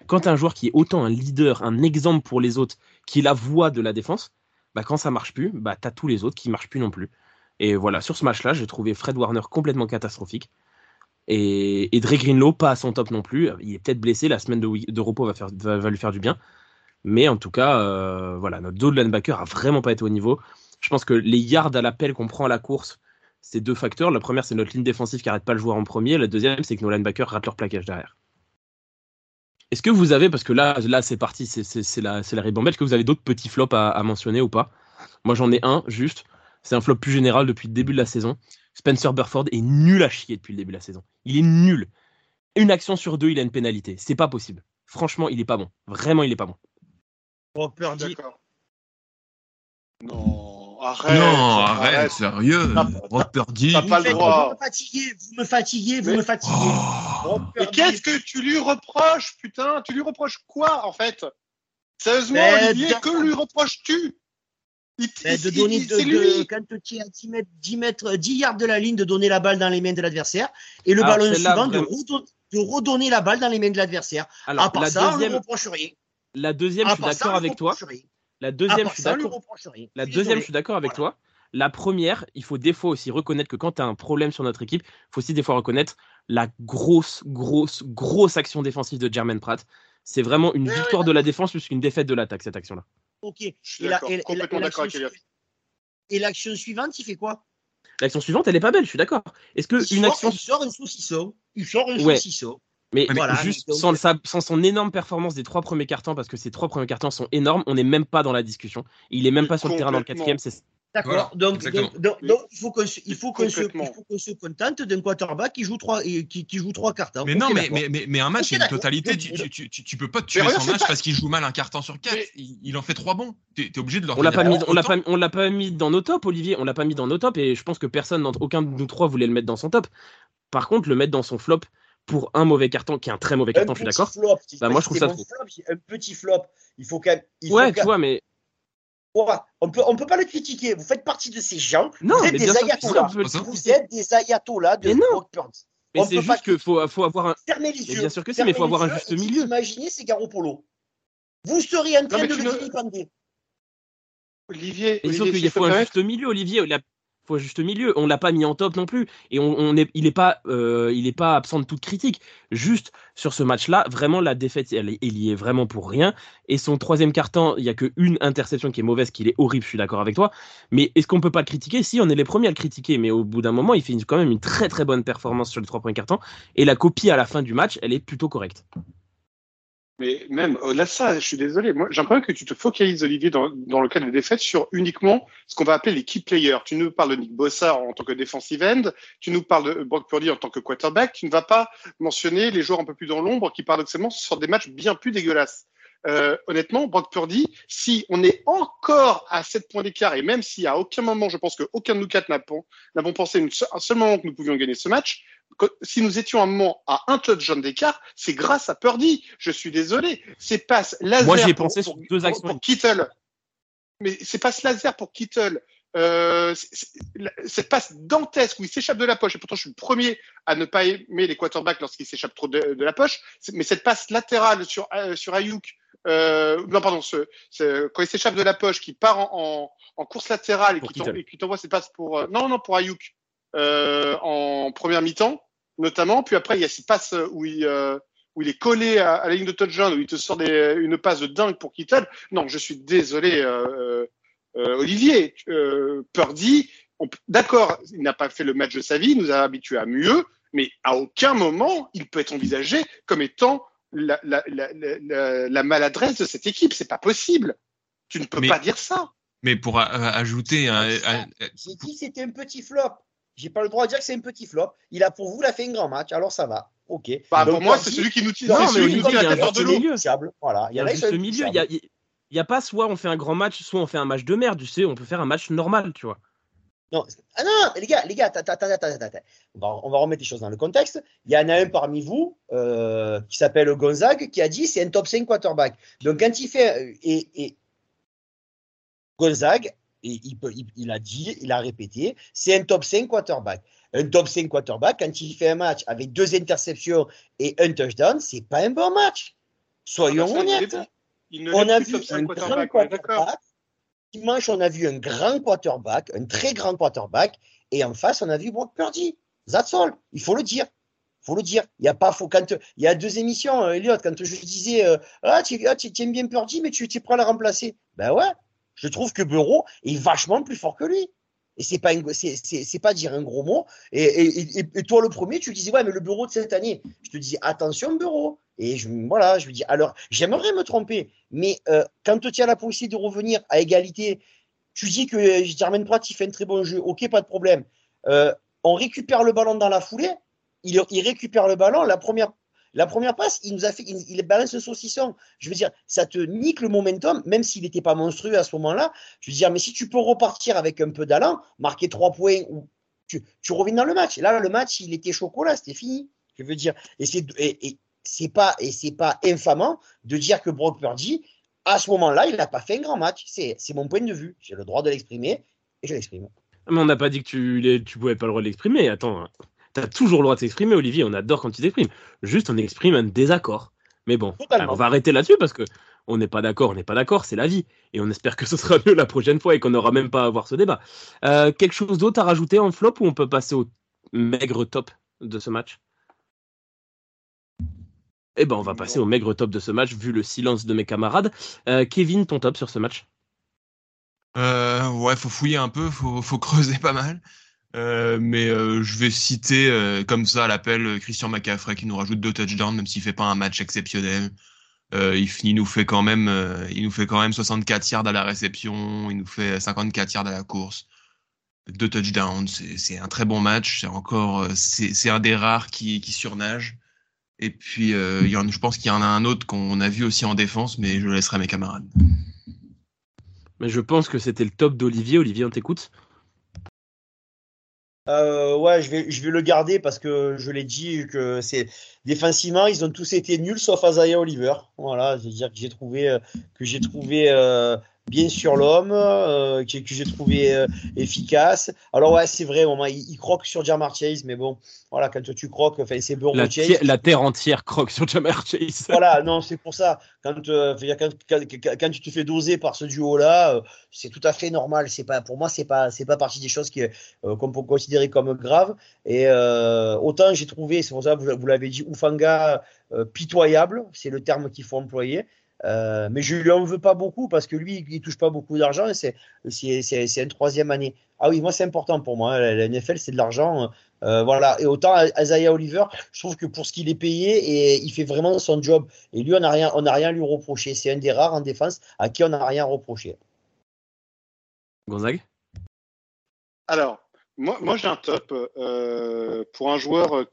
quand as un joueur qui est autant un leader, un exemple pour les autres, qui est la voix de la défense, bah quand ça marche plus, bah tu as tous les autres qui marchent plus non plus. Et voilà, sur ce match-là, j'ai trouvé Fred Warner complètement catastrophique. Et, et Dre Greenlow, pas à son top non plus. Il est peut-être blessé, la semaine de, repos va lui faire du bien. Mais en tout cas, euh, voilà, notre dos de linebacker a vraiment pas été au niveau. Je pense que les yards à l'appel qu'on prend à la course, c'est deux facteurs. La première, c'est notre ligne défensive qui arrête pas le joueur en premier. La deuxième, c'est que nos linebackers ratent leur plaquage derrière. Est-ce que vous avez, parce que là, là c'est parti, c'est- la, c'est la ribambelle, est-ce que vous avez d'autres petits flops à, à mentionner ou pas? Moi, j'en ai un, juste. C'est un flop plus général depuis le début de la saison. Spencer Burford est nul à chier depuis le début de la saison. Il est nul. Une action sur deux, il a une pénalité. C'est pas possible. Franchement, il est pas bon. Vraiment, il est pas bon. Purdy, D'accord. Non, arrête. non, arrête, sérieux. Purdy. t'as pas le Vous droit. me fatiguez, vous me fatiguez, vous Mais- me fatiguez. Oh. Mais Purdy, qu'est-ce que tu lui reproches, putain? Tu lui reproches quoi, en fait? Sérieusement, Mais Olivier, que lui reproches-tu? De donner de, quand tu es à 10 mètres, 10 mètres, 10 yards de la ligne, de donner la balle dans les mains de l'adversaire, et le Alors, ballon suivant, de, redon- de redonner la balle dans les mains de l'adversaire. À part la ça, on deuxième, lui reproche rien. la deuxième À je suis d'accord on avec toi. rien. La deuxième, je suis d'accord. La deuxième, je suis avec Voilà. toi. La première, il faut des fois aussi reconnaître que quand tu as un problème sur notre équipe, il faut aussi des fois reconnaître la grosse, grosse, grosse action défensive de Jermaine Pratt. C'est vraiment une Ouais, victoire ouais, de la défense plus qu'une défaite de l'attaque, cette action-là. Ok. Je suis Et la- d'accord, et complètement d'accord l'action suivante- Et l'action suivante, il fait quoi? L'action suivante, elle est pas belle, je suis d'accord. Est-ce que il une sort, action. il sort un saucisson. Il sort un Ouais. saucisson. Mais, mais Voilà, juste donc- sans, sa- sans son énorme performance des trois premiers cartons, parce que ces trois premiers cartons sont énormes, on n'est même pas dans la discussion. Il est même pas sur le terrain dans le quatrième. C'est D'accord. Voilà, donc, donc, donc, donc, il faut qu'on se, il faut qu'on se, faut qu'on se contente d'un quarterback qui joue trois, qui, qui joue trois cartons. Mais non, mais, mais, mais, mais un match, Ok, c'est une totalité. Tu, tu, tu, tu peux pas tuer son match pas- parce qu'il joue mal un carton sur quatre. Mais- Il, il en fait trois bons. T'es es obligé de leur On l'a pas mis, on l'a pas, on l'a pas mis dans nos tops, Olivier. On l'a pas mis dans nos tops et je pense que personne, d'entre- aucun de nous trois voulait le mettre dans son top. Par contre, le mettre dans son flop pour un mauvais carton, qui est un très mauvais carton, je suis d'accord. Bah, moi, je trouve ça trop. flop, un petit flop. Il faut quand même. il Ouais, tu vois, mais Ouais, on peut, on peut pas le critiquer. Vous faites partie de ces gens. non, vous êtes mais des bien sûr, que ayatollahs. Vous êtes des ayatollahs de Purdy. Mais c'est juste qu'il faut, faut avoir un. Fermez les Mais yeux. bien sûr que si, mais il faut avoir un juste milieu. Imaginez, c'est Garoppolo. Vous seriez en train de le vilipender. Olivier, Olivier, peux faut un juste milieu, Olivier. Il juste milieu. On l'a pas mis en top non plus. Et on, est, il est pas, euh, il pas absent de toute critique. Juste sur ce match-là, vraiment la défaite, elle, elle y est vraiment pour rien. Et son troisième carton, il y a que une interception qui est mauvaise, qu'il est horrible. Je suis d'accord avec toi. Mais est-ce qu'on peut pas le critiquer? Si, on est les premiers à le critiquer. Mais au bout d'un moment, il fait quand même une très très bonne performance sur les trois premiers cartons. Et la copie à la fin du match, elle est plutôt correcte. Mais même au-delà de ça, je suis désolé. Moi, j'ai l'impression que tu te focalises, Olivier, dans, dans le cas de défaite, sur uniquement ce qu'on va appeler les key players. Tu nous parles de Nick Bossa en tant que defensive end, tu nous parles de Brock Purdy en tant que quarterback, tu ne vas pas mentionner les joueurs un peu plus dans l'ombre qui, paradoxalement, sortent des matchs bien plus dégueulasses. Euh, honnêtement, Brock Purdy, si on est encore à 7 points d'écart, et même si à aucun moment, je pense qu'aucun de nous quatre n'a- n'avons pensé un seul moment que nous pouvions gagner ce match, si nous étions à un moment à un touchdown d'écart, c'est grâce à Purdy. Je suis désolé. Ces passes laser Moi, ai pensé pour, sur deux pour- pour Kittle. Mais ces passes laser pour Kittle, euh, cette passe dantesque où il s'échappe de la poche, et pourtant je suis le premier à ne pas aimer les quarterbacks lorsqu'ils s'échappent trop de, de la poche, mais cette passe latérale sur, euh, sur Ayuk, euh, non pardon, ce, ce- quand il s'échappe de la poche, qui part en, en, en course latérale et qui t'envoie cette passe pour, euh, non, non, pour Ayuk, en première mi-temps, notamment, puis après il y a ces passes où il, euh, où il est collé à, à la ligne de touchdown, où il te sort des, une passe de dingue pour Kittle. Non, je suis désolé, euh, euh, Olivier. Euh, Purdy, d'accord, il n'a pas fait le match de sa vie, il nous a habitués à mieux, mais à aucun moment il peut être envisagé comme étant la, la, la, la, la- la maladresse de cette équipe. C'est pas possible. Tu ne peux Mais- pas dire ça. Mais pour a- a- ajouter un, un- J'ai dit que c'était un petit flop. J'ai pas le droit de dire que c'est un petit flop. Il a pour vous, il a fait un grand match. Alors ça va. Ok. Bah, Donc, pour moi, c'est celui qui nous tire, Non, c'est mais celui qui Olivier, nous tire il y a la un tête hors de juste l'eau. milieu. Voilà. Il y a un juste milieu. Il y a, il y a pas soit on fait un grand match, soit on fait un match de merde. Tu sais, on peut faire un match normal, tu vois. Non, ah non, les gars, les gars, attends, attends, attends, attends, attends. On va, on va remettre les choses dans le contexte. Il y en a un parmi vous euh, qui s'appelle Gonzague qui a dit c'est un top 5 quarterback. Donc quand il fait euh, et, et Gonzague, et il, peut, il, il a dit, il a répété, c'est un top 5 quarterback. Un top 5 quarterback, quand il fait un match avec deux interceptions et un touchdown, c'est pas un bon match. Soyons Ah honnêtes. est- il ne On a vu un grand quarterback. Dimanche, on a vu un grand quarterback, un très grand quarterback, et en face, on a vu Brock Purdy. That's all. Il faut le dire. Il faut le dire. Il y a pas, faut, quand, il y a deux émissions, euh, Elliot, quand je disais, euh, ah, tu, ah, tu tu aimes bien Purdy, mais tu es prêt à le remplacer. Ben ouais. Je trouve que Bureau est vachement plus fort que lui. Et c'est pas, pas dire un gros mot. Et, toi, le premier, tu disais, ouais, mais le bureau de cette année. Je te dis, attention, bureau. Et voilà, je me dis, alors, j'aimerais me tromper, mais euh, quand tu as la possibilité de revenir à égalité, tu dis que euh, Jermaine Pratt, il fait un très bon jeu, ok, pas de problème. Euh, on récupère le ballon dans la foulée, il, il récupère le ballon, la première, la première passe, il nous a fait, il, balance un saucisson. Je veux dire, ça te nique le momentum, même s'il n'était pas monstrueux à ce moment-là. Je veux dire, mais si tu peux repartir avec un peu d'allant, marquer trois points, ou tu, tu reviens dans le match. Là, le match, il était chocolat, c'était fini. Je veux dire, et c'est et, pas et c'est pas infamant de dire que Brock Purdy, à ce moment-là, il n'a pas fait un grand match. C'est mon point de vue. J'ai le droit de l'exprimer et je l'exprime. Mais on n'a pas dit que tu, pouvais pas le droit de l'exprimer. Attends, t'as toujours le droit de t'exprimer, Olivier. On adore quand tu t'exprimes. Juste, on exprime un désaccord. Mais bon, on va arrêter là-dessus parce que on n'est pas d'accord, on n'est pas d'accord, c'est la vie. Et on espère que ce sera mieux la prochaine fois et qu'on n'aura même pas à avoir ce débat. Euh, quelque chose d'autre à rajouter en flop ou on peut passer au maigre top de ce match? Eh ben, on va passer au maigre top de ce match vu le silence de mes camarades. Euh, Kevin, ton top sur ce match? Euh, ouais, faut fouiller un peu, faut, faut creuser pas mal. Euh, mais euh, je vais citer euh, comme ça à l'appel euh, Christian McCaffrey qui nous rajoute deux touchdowns, même s'il fait pas un match exceptionnel. Euh, il, il nous fait quand même, il nous fait quand même 64 yards à la réception, il nous fait 54 yards à la course, deux touchdowns. C'est un très bon match. C'est encore, c'est un des rares qui, qui surnage. Et puis, il y en, je pense qu'il y en a un autre qu'on a vu aussi en défense, mais je laisserai mes camarades. Mais je pense que c'était le top d'Olivier. Olivier, on t'écoute? Euh, ouais, je vais, je vais le garder parce que je l'ai dit que c'est défensivement, ils ont tous été nuls sauf Isaiah Oliver. Voilà, c'est-à-dire que j'ai trouvé euh, que j'ai trouvé euh, bien sur l'homme, euh, que, que j'ai trouvé euh, efficace. Alors ouais, c'est vrai, moment il, il croque sur Jamar Chase, mais bon, voilà, quand tu croques, enfin c'est Burrow La, Chase. la terre entière croque sur Jamar Chase. Voilà, non, c'est pour ça. Quand, euh, quand, quand, quand- quand tu te fais doser par ce duo-là, euh, c'est tout à fait normal. C'est pas, pour moi, c'est pas, c'est pas partie des choses qui, euh, qu'on peut considérer comme graves. Et euh, autant j'ai trouvé, c'est pour ça que vous, vous l'avez dit, Ufanga euh, pitoyable, c'est le terme qu'il faut employer. Euh, mais je lui en veux pas beaucoup parce que lui, il touche pas beaucoup d'argent et c'est, c'est, une troisième année. Ah oui, moi c'est important pour moi. hein. La, la NFL, c'est de l'argent. Euh, voilà. Et autant Isaiah Oliver, je trouve que pour ce qu'il est payé, et il fait vraiment son job. Et lui, on n'a rien, on n'a rien à lui reprocher. C'est un des rares en défense à qui on n'a rien reproché. Gonzague? Alors, moi, moi j'ai un top euh, pour un joueur a-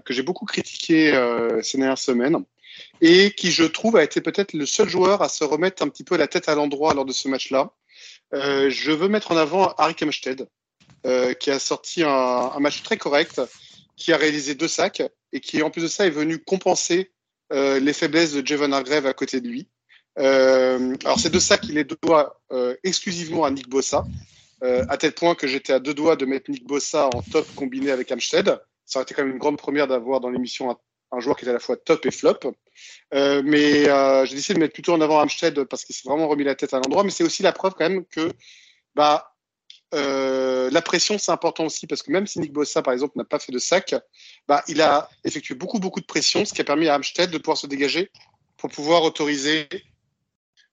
que j'ai beaucoup critiqué euh, ces dernières semaines et qui, je trouve, a été peut-être le seul joueur à se remettre un petit peu la tête à l'endroit lors de ce match-là. Euh, je veux mettre en avant Harry Kemsted, euh, qui a sorti un, un match très correct, qui a réalisé deux sacs et qui, en plus de ça, est venu compenser euh, les faiblesses de Javon Hargrave à côté de lui. Euh, alors, ces deux sacs, il les doit euh, exclusivement à Nick Bossa, euh, à tel point que j'étais à deux doigts de mettre Nick Bossa en top combiné avec Amstead. Ça aurait été quand même une grande première d'avoir dans l'émission un, un joueur qui était à la fois top et flop. Euh, mais euh, j'ai décidé de mettre plutôt en avant Amstead parce qu'il s'est vraiment remis la tête à l'endroit. Mais c'est aussi la preuve quand même que bah, euh, la pression, c'est important aussi parce que même si Nick Bossa, par exemple, n'a pas fait de sac, bah, il a effectué beaucoup, beaucoup de pression, ce qui a permis à Amstead de pouvoir se dégager pour pouvoir autoriser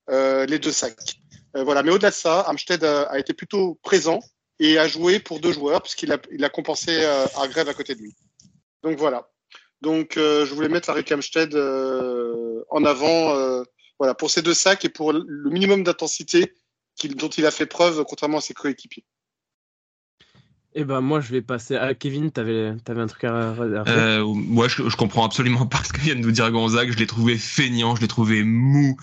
euh, les deux sacs. Euh, voilà. Mais au-delà de ça, Amstead a, a, été plutôt présent et a joué pour deux joueurs puisqu'il a, il a compensé euh, Hargrave à côté de lui. Donc voilà. Donc euh, je voulais mettre Larry Amstead euh, en avant euh, voilà, pour ces deux sacs et pour le minimum d'intensité qu'il- dont il a fait preuve contrairement à ses coéquipiers. Eh ben moi je vais passer à Kevin, t'avais avais un truc à, à faire Euh, moi, je, je comprends absolument pas ce que vient de nous dire Gonzague. Je l'ai trouvé feignant, je l'ai trouvé mou,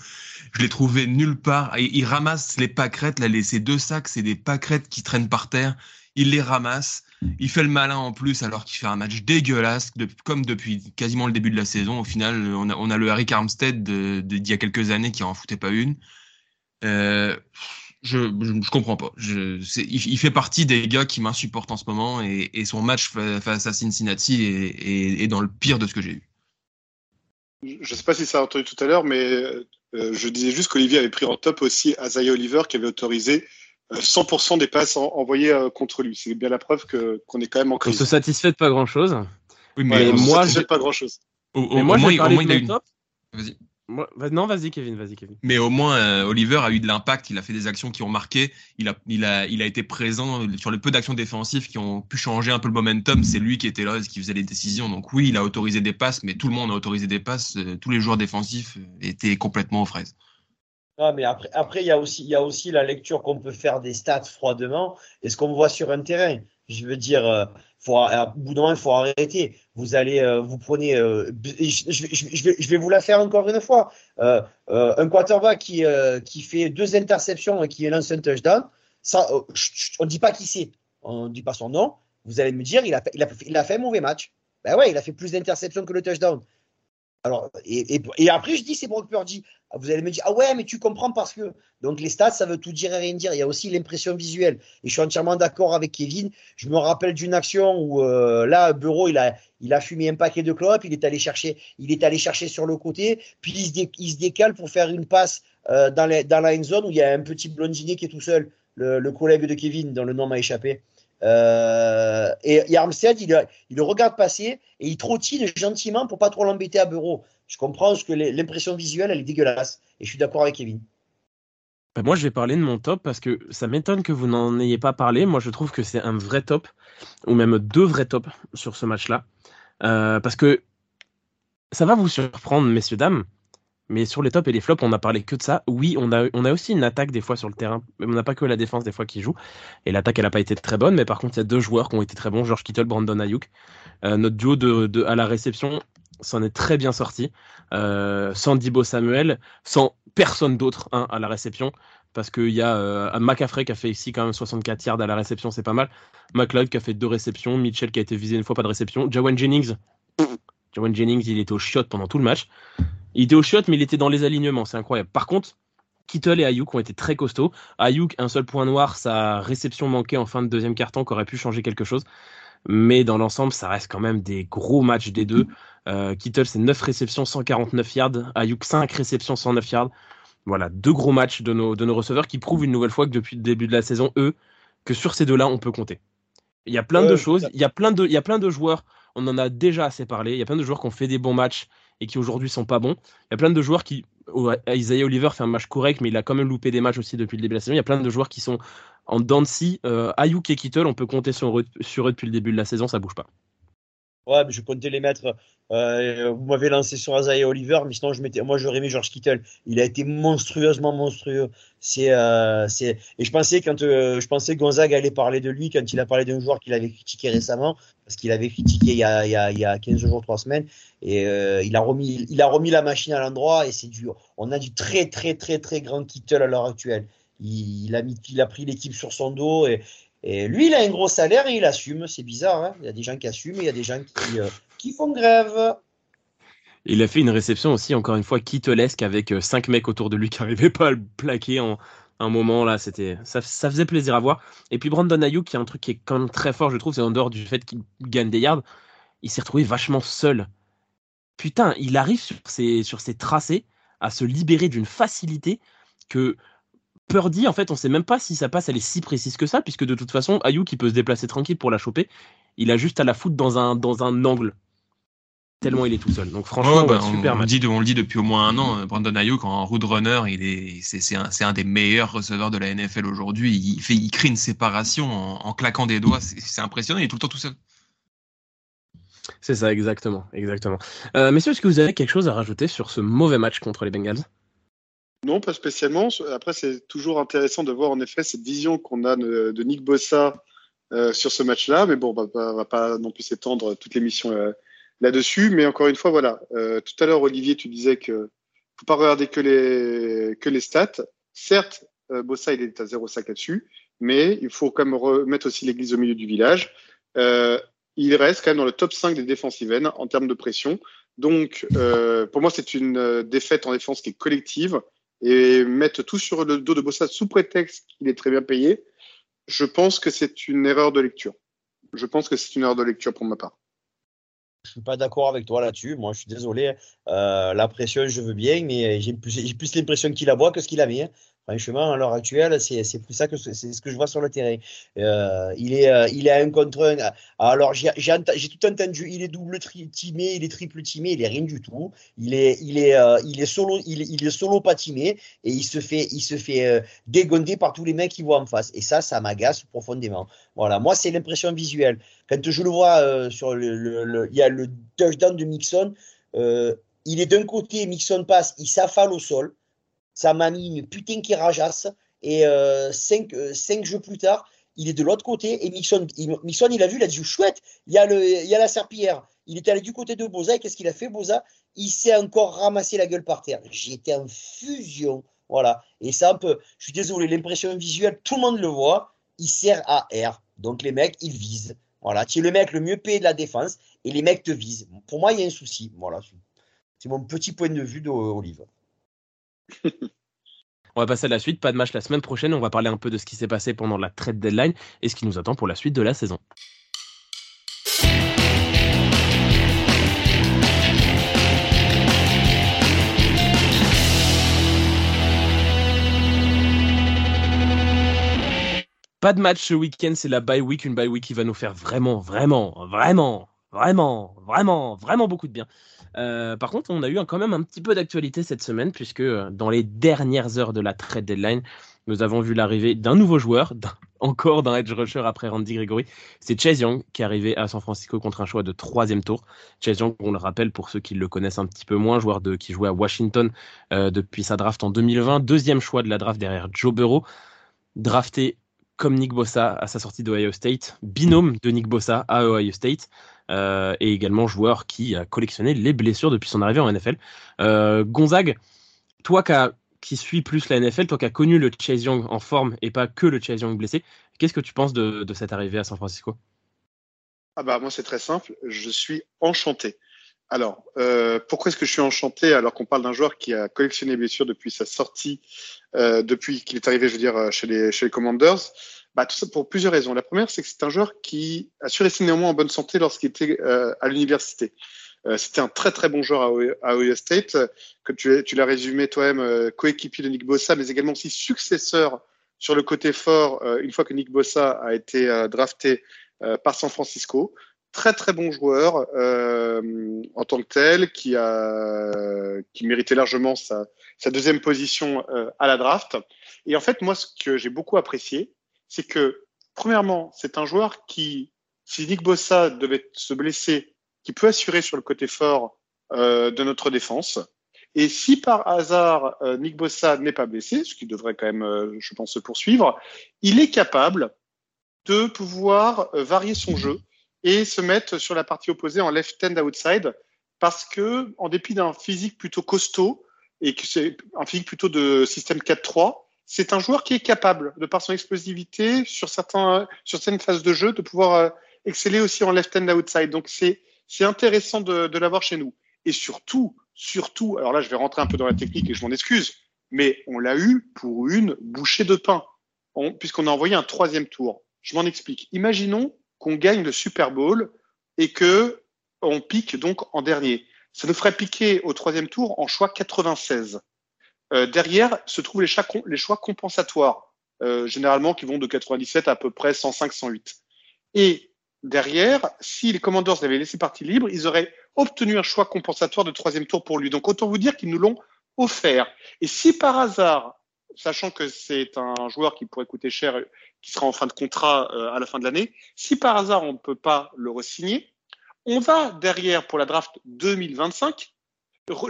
je l'ai trouvé nulle part. Il, il ramasse les pâquerettes, là, les, ces deux sacs, c'est des pâquerettes qui traînent par terre. Il les ramasse. Il fait le malin en plus alors qu'il fait un match dégueulasse, comme depuis quasiment le début de la saison. Au final, on a, le Harry Armstead d'il y a quelques années qui en foutait pas une. Euh, je, je, je comprends pas. Il, fait partie des gars qui m'insupportent en ce moment et, son match fa- face à Cincinnati est, dans le pire de ce que j'ai eu. Je ne sais pas si ça a entendu tout à l'heure, mais euh, je disais juste qu'Olivier avait pris en top aussi Isaiah Oliver qui avait autorisé 100% des passes en- envoyées euh, contre lui. C'est bien la preuve que qu'on est quand même en On crise. se satisfait de pas grand chose. Oui, Mais Ouais, on se moi, satisfait je- de pas grand chose. au, au- Mais moi au moins, vais il- au parler moins, de il a mon une. top. Vas-y. Moi- vas- non vas-y Kevin, vas-y Kevin. Mais au moins, euh, Oliver a eu de l'impact, il a fait des actions qui ont marqué, il a, il a, il a été présent sur le peu d'actions défensives qui ont pu changer un peu le momentum. C'est lui qui était là, qui faisait les décisions. Donc oui, il a autorisé des passes, mais tout le monde a autorisé des passes. Euh, Tous les joueurs défensifs étaient complètement aux fraises. Ah, mais après, après, il y a aussi, il y a aussi la lecture qu'on peut faire des stats froidement et ce qu'on voit sur un terrain. Je veux dire, euh, faut, à bout d'un moment, il faut arrêter. Vous allez, euh, vous prenez, euh, je, je, vais, je vais vous la faire encore une fois. Un quarterback qui, qui fait deux interceptions et qui lance un touchdown, ça, on ne dit pas qui c'est, on dit pas son nom. Vous allez me dire, il a, il a, il a fait un mauvais match. Ben ouais, il a fait plus d'interceptions que le touchdown. Alors, et, et, après, je dis, c'est Brock Purdy. Vous allez me dire, ah ouais, mais tu comprends parce que. Donc, les stats, ça veut tout dire et rien dire. Il y a aussi l'impression visuelle. Et je suis entièrement d'accord avec Kevin. Je me rappelle d'une action où, euh, là, Bureau, il a, il a fumé un paquet de clopes. Il est allé chercher, il est allé chercher sur le côté. Puis, il se, décale pour faire une passe euh, dans, les, dans la end zone où il y a un petit blondinet qui est tout seul, le collègue de Kevin, dont le nom m'a échappé. Euh, et, et Armstead, il, le regarde passer et il trottine gentiment pour pas trop l'embêter à Bureau. Je comprends que l'impression visuelle, elle est dégueulasse. Et je suis d'accord avec Kevin. Bah, moi, je vais parler de mon top parce que ça m'étonne que vous n'en ayez pas parlé. Moi, je trouve que c'est un vrai top, ou même deux vrais tops sur ce match-là. Euh, parce que ça va vous surprendre, messieurs, dames, mais sur les tops et les flops, on n'a parlé que de ça. Oui, on a, on a aussi une attaque des fois sur le terrain, mais on n'a pas que la défense des fois qui joue. Et l'attaque, elle n'a pas été très bonne, mais par contre, il y a deux joueurs qui ont été très bons, George Kittle, Brandon Ayuk. Euh, notre duo à la réception s'en est très bien sorti, euh, sans Dibo Samuel, sans personne d'autre hein, à la réception, parce qu'il y a euh, McCaffrey qui a fait ici quand même 64 yards à la réception, c'est pas mal. McLeod qui a fait deux réceptions, Mitchell qui a été visé une fois, pas de réception. Jawan Jennings, Jawan Jennings, il était au shot pendant tout le match. Il était au shot, mais il était dans les alignements, c'est incroyable. Par contre, Kittle et Ayuk ont été très costauds. Ayuk, un seul point noir, sa réception manquée en fin de deuxième carton, qui aurait pu changer quelque chose. Mais dans l'ensemble, ça reste quand même des gros matchs des deux. Euh, Kittle, c'est 9 réceptions, 149 yards. Ayuk, 5 réceptions, 109 yards. Voilà, deux gros matchs de nos, de nos receveurs qui prouvent une nouvelle fois que depuis le début de la saison, eux, que sur ces deux-là, on peut compter. Il y a plein de choses, il y a plein de, il y a plein de joueurs, on en a déjà assez parlé, il y a plein de joueurs qui ont fait des bons matchs et qui aujourd'hui sont pas bons. Il y a plein de joueurs qui, Isaiah Oliver fait un match correct, mais il a quand même loupé des matchs aussi depuis le début de la saison. Il y a plein de joueurs qui sont en Dancy, euh, Ayuk et Kittle, on peut compter sur sur eux depuis le début de la saison, ça bouge pas. Ouais, mais je comptais les mettre. Euh, vous m'avez lancé sur Azaï Oliver, mais sinon je mettais, moi j'aurais mis George Kittle. Il a été monstrueusement monstrueux. C'est, euh, c'est, et je pensais quand euh, je pensais Gonzague allait parler de lui quand il a parlé d'un joueur qu'il avait critiqué récemment, parce qu'il avait critiqué il y a, il y a, il y a 15 jours, 3 semaines, et euh, il a remis, il a remis la machine à l'endroit et c'est dur. On a du très très très très grand Kittle à l'heure actuelle. Il, il, a mis, il a pris l'équipe sur son dos et, et lui, il a un gros salaire et il assume. C'est bizarre. Hein il y a des gens qui assument et il y a des gens qui, euh, qui font grève. Il a fait une réception aussi, encore une fois, kitolesque avec euh, cinq mecs autour de lui qui n'arrivaient pas à le plaquer en un moment. là. C'était ça, ça, faisait plaisir à voir. Et puis Brandon Ayuk, qui a un truc qui est quand même très fort, je trouve, c'est en dehors du fait qu'il gagne des yards, il s'est retrouvé vachement seul. Putain, il arrive sur sur ses tracés à se libérer d'une facilité que Purdy, en fait, on sait même pas si sa passe elle est si précise que ça, puisque de toute façon, Ayuk qui peut se déplacer tranquille pour la choper, il a juste à la foutre dans un, dans un angle. Tellement il est tout seul. Donc franchement, ouais, bah, super on, on, dit, on le dit depuis au moins un an, Brandon Ayuk en road runner, il est, c'est, un, un, des meilleurs receveurs de la NFL aujourd'hui. Il, fait, il crée une séparation en, en claquant des doigts. C'est, impressionnant, il est tout le temps tout seul. C'est ça, exactement. exactement. Euh, messieurs, est-ce que vous avez quelque chose à rajouter sur ce mauvais match contre les Bengals? Non, pas spécialement. Après, c'est toujours intéressant de voir en effet cette vision qu'on a de, Nick Bossa euh, sur ce match-là. Mais bon, on va, pas non plus s'étendre toute l'émission euh, là-dessus. Mais encore une fois, voilà. Euh, tout à l'heure, Olivier, tu disais que faut pas regarder que les que les stats. Certes, euh, Bossa il est à 0,5 là-dessus, mais il faut quand même remettre aussi l'église au milieu du village. Euh, il reste quand même dans le top 5 des defensive ends en termes de pression. Donc, pour moi, c'est une défaite en défense qui est collective et mettre tout sur le dos de Bossa sous prétexte qu'il est très bien payé, je pense que c'est une erreur de lecture. Je pense que c'est une erreur de lecture pour ma part. Je suis pas d'accord avec toi là-dessus. Moi, je suis désolé. Euh, la pression, je veux bien, mais j'ai plus, l'impression qu'il la boit que ce qu'il a mis. Hein. Franchement, à l'heure actuelle, c'est plus ça que c'est ce que je vois sur le terrain. Euh, il est euh, il est à un contre un. Alors j'ai tout entendu. Il est double timé, il est triple timé, il est rien du tout. Il est il est euh, il est solo il, est solo pas timé et il se fait il se fait dégonder par tous les mecs qui voient en face. Et ça, ça m'agace profondément. Voilà, moi c'est l'impression visuelle. Quand je le vois sur le, le, le, il y a le touchdown de Mixon. il est d'un côté, Mixon passe, il s'affale au sol ça m'a mis une putain qui rajasse. Et euh, cinq, euh, cinq jeux plus tard, il est de l'autre côté. Et Mixon, il, Mixon, a vu, il a dit chouette, il y a, le, il la serpillière. Il est allé du côté de Boza. Et qu'est-ce qu'il a fait, Boza Il s'est encore ramassé la gueule par terre. J'étais en fusion. Voilà. Et ça, un peu, je suis désolé, l'impression visuelle, tout le monde le voit. Il sert à R. Donc les mecs, ils visent. Voilà. Tu es le mec le mieux payé de la défense et les mecs te visent. Pour moi, il y a un souci. Voilà. C'est mon petit point de vue d'Olive. On va passer à la suite. Pas de match la semaine prochaine. On va parler un peu de ce qui s'est passé pendant la trade deadline et ce qui nous attend pour la suite de la saison. Pas de match ce week-end, c'est la bye week, une bye week qui va nous faire vraiment, vraiment, vraiment, vraiment, vraiment, vraiment beaucoup de bien. Euh, par contre, on a eu quand même un petit peu d'actualité cette semaine, puisque euh, dans les dernières heures de la trade deadline, nous avons vu l'arrivée d'un nouveau joueur, encore d'un edge rusher après Randy Gregory. C'est Chase Young qui est arrivé à San Francisco contre un choix de troisième tour. Chase Young, on le rappelle pour ceux qui le connaissent un petit peu moins, joueur qui jouait à Washington euh, depuis sa draft en 2020, deuxième choix de la draft derrière Joe Burrow, drafté comme Nick Bossa à sa sortie d'Ohio State, binôme de Nick Bossa à Ohio State. Euh, et également joueur qui a collectionné les blessures depuis son arrivée en NFL. Euh, Gonzague, toi qui suis plus la NFL, toi qui as connu le Chase Young en forme et pas que le Chase Young blessé, qu'est-ce que tu penses de, cette arrivée à San Francisco? Ah bah moi c'est très simple, je suis enchanté. Alors, euh, pourquoi est-ce que je suis enchanté alors qu'on parle d'un joueur qui a collectionné les blessures depuis sa sortie, euh, depuis qu'il est arrivé, je veux dire, chez les, chez les Commanders? Bah, Tout ça pour plusieurs raisons. La première, c'est que c'est un joueur qui a su rester néanmoins en bonne santé lorsqu'il était euh, à l'université. Euh, c'était un très très bon joueur à, Ohio State, comme tu, tu l'as résumé toi-même, euh, coéquipier de Nick Bossa, mais également aussi successeur sur le côté fort euh, une fois que Nick Bossa a été drafté par San Francisco très très bon joueur euh, en tant que tel, qui a qui méritait largement sa, sa deuxième position euh, à la draft. Et en fait, moi, ce que j'ai beaucoup apprécié, c'est que premièrement, c'est un joueur qui, si Nick Bossa devait se blesser, qui peut assurer sur le côté fort euh, de notre défense. Et si par hasard euh, Nick Bossa n'est pas blessé, ce qui devrait quand même, euh, je pense, se poursuivre, il est capable de pouvoir euh, varier son jeu et se mettre sur la partie opposée en left-hand outside parce que, en dépit d'un physique plutôt costaud et que c'est un physique plutôt de système 4-3, c'est un joueur qui est capable, de par son explosivité sur certaines phases de jeu, de pouvoir euh, exceller aussi en left-hand outside. Donc c'est, c'est intéressant de, de l'avoir chez nous. Et surtout, surtout, alors là je vais rentrer un peu dans la technique et je m'en excuse, mais on l'a eu pour une bouchée de pain, puisqu'on a envoyé un troisième tour. Je m'en explique. Imaginons qu'on gagne le Super Bowl et que on pique donc en dernier. Ça nous ferait piquer au troisième tour en choix 96. Euh, derrière se trouvent les choix, les choix compensatoires, euh, généralement qui vont de 97 à à peu près 105-108. Et derrière, si les Commanders l'avaient laissé partie libre, ils auraient obtenu un choix compensatoire de troisième tour pour lui. Donc autant vous dire qu'ils nous l'ont offert. Et si par hasard, sachant que c'est un joueur qui pourrait coûter cher qui sera en fin de contrat euh, à la fin de l'année. Si par hasard on ne peut pas le resigner, on va derrière pour la draft 2025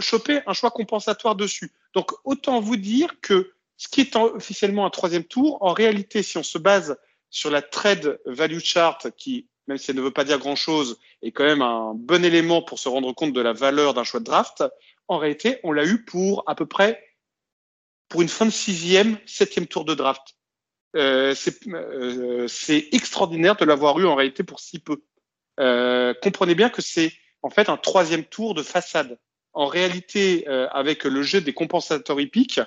choper un choix compensatoire dessus. Donc autant vous dire que ce qui est officiellement un troisième tour, en réalité, si on se base sur la trade value chart, qui, même si elle ne veut pas dire grand-chose, est quand même un bon élément pour se rendre compte de la valeur d'un choix de draft, en réalité, on l'a eu pour à peu près pour une fin de sixième, septième tour de draft. Euh, euh, c'est extraordinaire de l'avoir eu en réalité pour si peu. Euh, comprenez bien que c'est en fait un troisième tour de façade. En réalité, euh, avec le jeu des compensateurs hippiques,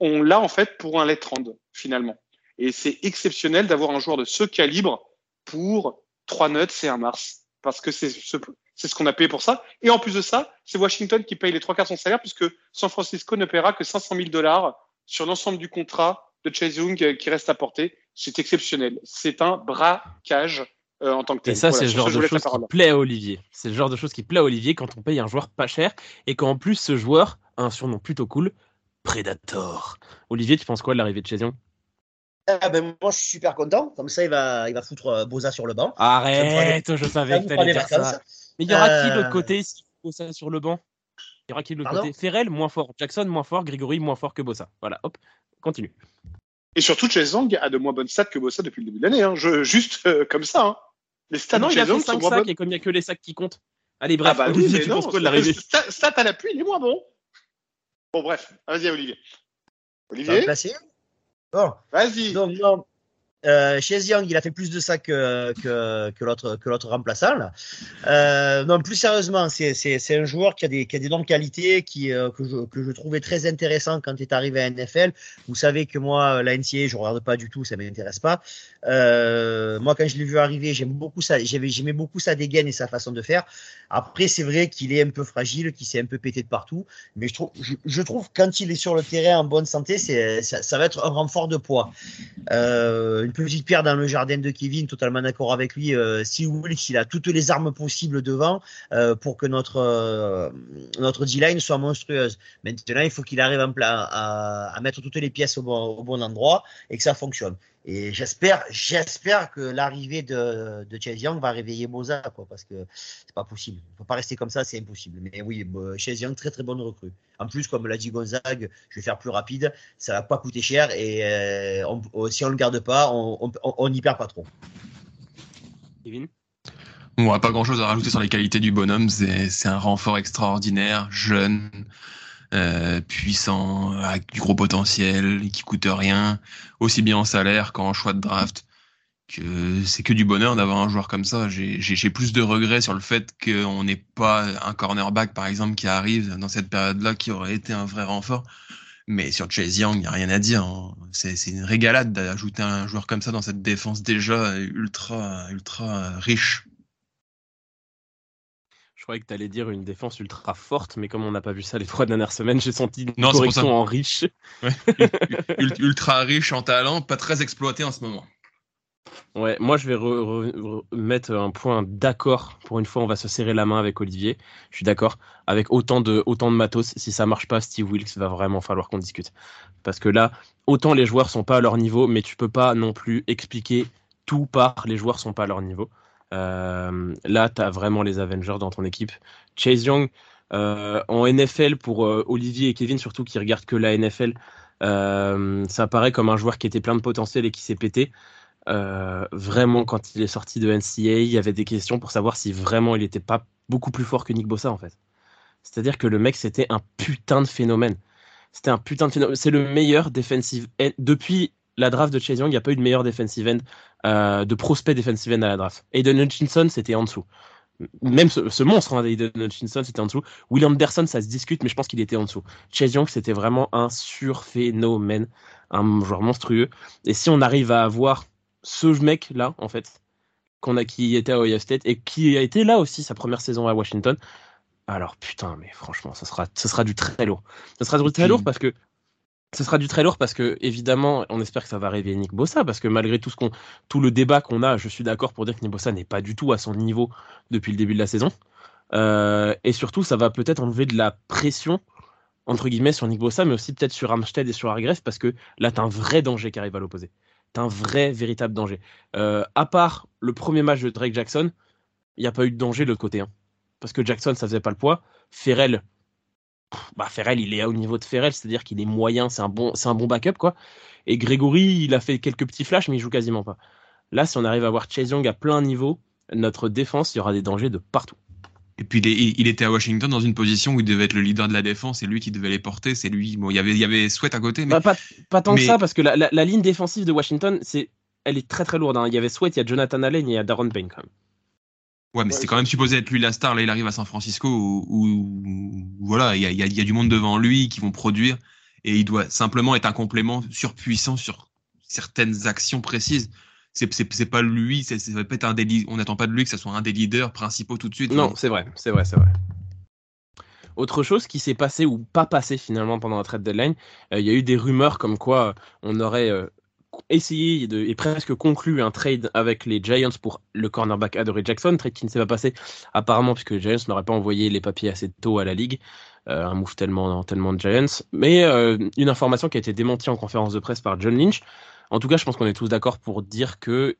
on l'a en fait pour un let round finalement. Et c'est exceptionnel d'avoir un joueur de ce calibre pour trois nuts et un Mars. Parce que c'est ce, c'est ce qu'on a payé pour ça. Et en plus de ça, c'est Washington qui paye les trois quarts de son salaire puisque San Francisco ne paiera que 500 000 dollars sur l'ensemble du contrat de Chase Young euh, qui reste à porter. C'est exceptionnel. C'est un braquage euh, en tant que tel. Et ça, c'est le genre de choses qui plaît à Olivier. C'est le genre de choses qui plaît à Olivier quand on paye un joueur pas cher et qu'en plus ce joueur a un surnom plutôt cool, Predator. Olivier, tu penses quoi de l'arrivée de Chase Young? Ah ben, moi, je suis super content. Comme ça, il va, il va foutre euh, Boza sur le banc. Arrête, je savais que t'allais dire ça. Mais il y aura qui de l'autre côté si Boza sur le banc? Il y aura qui de l'autre côté? Ferrell, moins fort. Jackson, moins fort. Grégory, moins fort que Bossa. Voilà, hop, continue. Et surtout, Chesang a de moins bonnes stats que Bossa depuis le début de l'année. Hein. juste euh, comme ça. Hein. Les stats non, il a fait 5 sacs et comme il n'y a que les sacs qui comptent. Allez, bref, ah bah, Olivier, oui, tu non, penses quoi de l'arrivée? Stats à l'appui, il est moins bon. Bon, bref, vas-y, Olivier. Olivier Bon. Vas-y. Donc, non, euh, chez Young, il a fait plus de ça que, que, que l'autre que l'autre remplaçant. Euh, non, plus sérieusement, c'est, c'est, c'est un joueur qui a des qui a d'énormes qualités, qui euh, que je que je trouvais très intéressant quand il est arrivé à NFL. Vous savez que moi, la NCA, je regarde pas du tout, ça m'intéresse pas. Moi, quand je l'ai vu arriver, j'aime beaucoup ça, j'avais j'aimais beaucoup sa dégaine et sa façon de faire. Après, c'est vrai qu'il est un peu fragile, qu'il s'est un peu pété de partout, mais je trouve je, trouve quand il est sur le terrain en bonne santé, c'est ça, va être un renfort de poids. Une petite pierre dans le jardin de Kevin, totalement d'accord avec lui. Euh, si Wilkes, il a toutes les armes possibles devant euh, pour que notre euh, notre D-line soit monstrueuse. Maintenant, il faut qu'il arrive à, à, à, mettre toutes les pièces au bon endroit et que ça fonctionne. Et j'espère, j'espère que l'arrivée de, de Chase Young va réveiller Boza, quoi, parce que c'est pas possible. Il faut pas rester comme ça, c'est impossible. Mais oui, Chase Young, très très bonne recrue. En plus, comme l'a dit Gonzague, je vais faire plus rapide, ça va pas coûter cher et euh, on, si on le garde pas, on n'y perd pas trop. Kevin? Bon, pas grand chose à rajouter sur les qualités du bonhomme. C'est un renfort extraordinaire, jeune, euh, puissant, avec du gros potentiel, qui coûte rien, aussi bien en salaire qu'en choix de draft. que c'est que du bonheur d'avoir un joueur comme ça. J'ai plus de regrets sur le fait qu'on n'ait pas un cornerback, par exemple, qui arrive dans cette période-là, qui aurait été un vrai renfort. Mais sur Chase Young, il n'y a rien à dire. Hein. C'est une régalade d'ajouter un joueur comme ça dans cette défense déjà ultra, ultra riche. Je croyais que tu allais dire une défense ultra forte, mais comme on n'a pas vu ça les trois dernières semaines, j'ai senti une non, correction en riche. ultra riche en talent, pas très exploité en ce moment. Ouais, moi je vais mettre un point d'accord. Pour une fois, on va se serrer la main avec Olivier. Je suis d'accord. Avec autant de, autant de matos, si ça marche pas, Steve Wilkes va vraiment falloir qu'on discute. Parce que là, autant les joueurs sont pas à leur niveau, mais tu peux pas non plus expliquer tout par les joueurs sont pas à leur niveau. Euh, là, tu as vraiment les Avengers dans ton équipe. Chase Young, euh, en NFL, pour euh, Olivier et Kevin, surtout qui regardent que la NFL, ça paraît comme un joueur qui était plein de potentiel et qui s'est pété. Vraiment, quand il est sorti de NCA, il y avait des questions pour savoir si vraiment il n'était pas beaucoup plus fort que Nick Bossa, en fait. C'est-à-dire que le mec, c'était un putain de phénomène. C'était un putain de phénomène. C'est le meilleur defensive. Depuis la draft de Chase Young, il n'y a pas eu de meilleur defensive end, euh, de prospect defensive end à la draft. Aiden Hutchinson, c'était en dessous. Même ce, monstre, hein, Aiden Hutchinson, c'était en dessous. William Anderson, ça se discute, mais je pense qu'il était en dessous. Chase Young, c'était vraiment un surphénomène, un joueur monstrueux. Et si on arrive à avoir ce mec là en fait qu'on a qui était à Ohio State et qui a été là aussi sa première saison à Washington. Alors putain, mais franchement, ça sera, ça sera du très lourd. Ça sera du très lourd parce que ça sera du très lourd parce que évidemment, on espère que ça va réveiller Nick Bossa parce que malgré tout ce qu'on, tout le débat qu'on a, je suis d'accord pour dire que Nick Bossa n'est pas du tout à son niveau depuis le début de la saison. Euh, et surtout, ça va peut-être enlever de la pression entre guillemets sur Nick Bossa, mais aussi peut-être sur Armstead et sur Hargrave parce que là, t'as un vrai danger qui arrive à l'opposé un vrai, véritable danger. Euh, à part le premier match de Drake Jackson, il n'y a pas eu de danger de l'autre côté. Hein. Parce que Jackson, ça faisait pas le poids. Ferrell, bah Ferrell, il est au niveau de Ferrell, c'est-à-dire qu'il est moyen, c'est un bon, c'est un bon backup quoi. Et Grégory, il a fait quelques petits flashs, mais il joue quasiment pas. Là, si on arrive à voir Chase Young à plein niveau, notre défense, il y aura des dangers de partout. Et puis il, était à Washington dans une position où il devait être le leader de la défense, c'est lui qui devait les porter, c'est lui. Bon, il y avait, il y avait Sweat à côté, mais bah, pas, tant que ça parce que la, ligne défensive de Washington, c'est, elle est très très lourde. Hein. Il y avait Sweat, il y a Jonathan Allen, il y a Darren Payne quand même. Ouais, mais c'était quand même supposé être lui la star. Là, il arrive à San Francisco où, voilà, il y a, y a, du monde devant lui qui vont produire et il doit simplement être un complément surpuissant sur certaines actions précises c'est pas lui, ça va pas être un des, on n'attend pas de lui que ce soit un des leaders principaux tout de suite. Non, c'est vrai, c'est vrai, c'est vrai. Autre chose qui s'est passé ou pas passé finalement pendant la trade deadline, euh, il y a eu des rumeurs comme quoi on aurait euh, essayé et presque conclu un trade avec les Giants pour le cornerback Adoree Jackson, trade qui ne s'est pas passé apparemment puisque les Giants n'auraient pas envoyé les papiers assez tôt à la ligue, euh, un move tellement, tellement de Giants, mais une information qui a été démentie en conférence de presse par John Lynch, en tout cas, je pense qu'on est tous d'accord pour dire que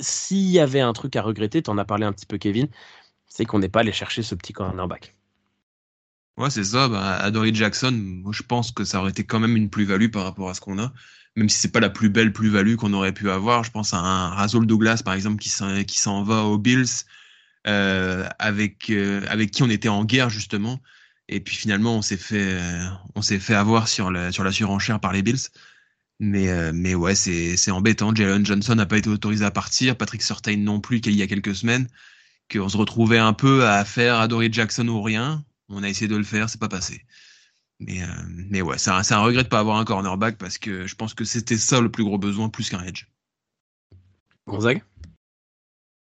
s'il y avait un truc à regretter, tu en as parlé un petit peu, Kevin, c'est qu'on n'est pas allé chercher ce petit cornerback. Ouais, c'est ça. Bah, Adory Jackson, moi, je pense que ça aurait été quand même une plus-value par rapport à ce qu'on a. Même si c'est pas la plus belle plus-value qu'on aurait pu avoir. Je pense à un Razol Douglas, par exemple, qui s'en va aux Bills, euh, avec, euh, avec qui on était en guerre, justement. Et puis finalement, on s'est fait, s'est fait avoir sur la, sur la surenchère par les Bills. Mais, euh, mais ouais, c'est embêtant. Jalen Johnson n'a pas été autorisé à partir, Patrick Surtain non plus, qu'il y a quelques semaines, qu'on se retrouvait un peu à faire Adory Jackson ou rien. On a essayé de le faire, c'est pas passé. Mais, euh, mais ouais, c'est un, un, regret de pas avoir un cornerback parce que je pense que c'était ça le plus gros besoin, plus qu'un edge. Gonzague?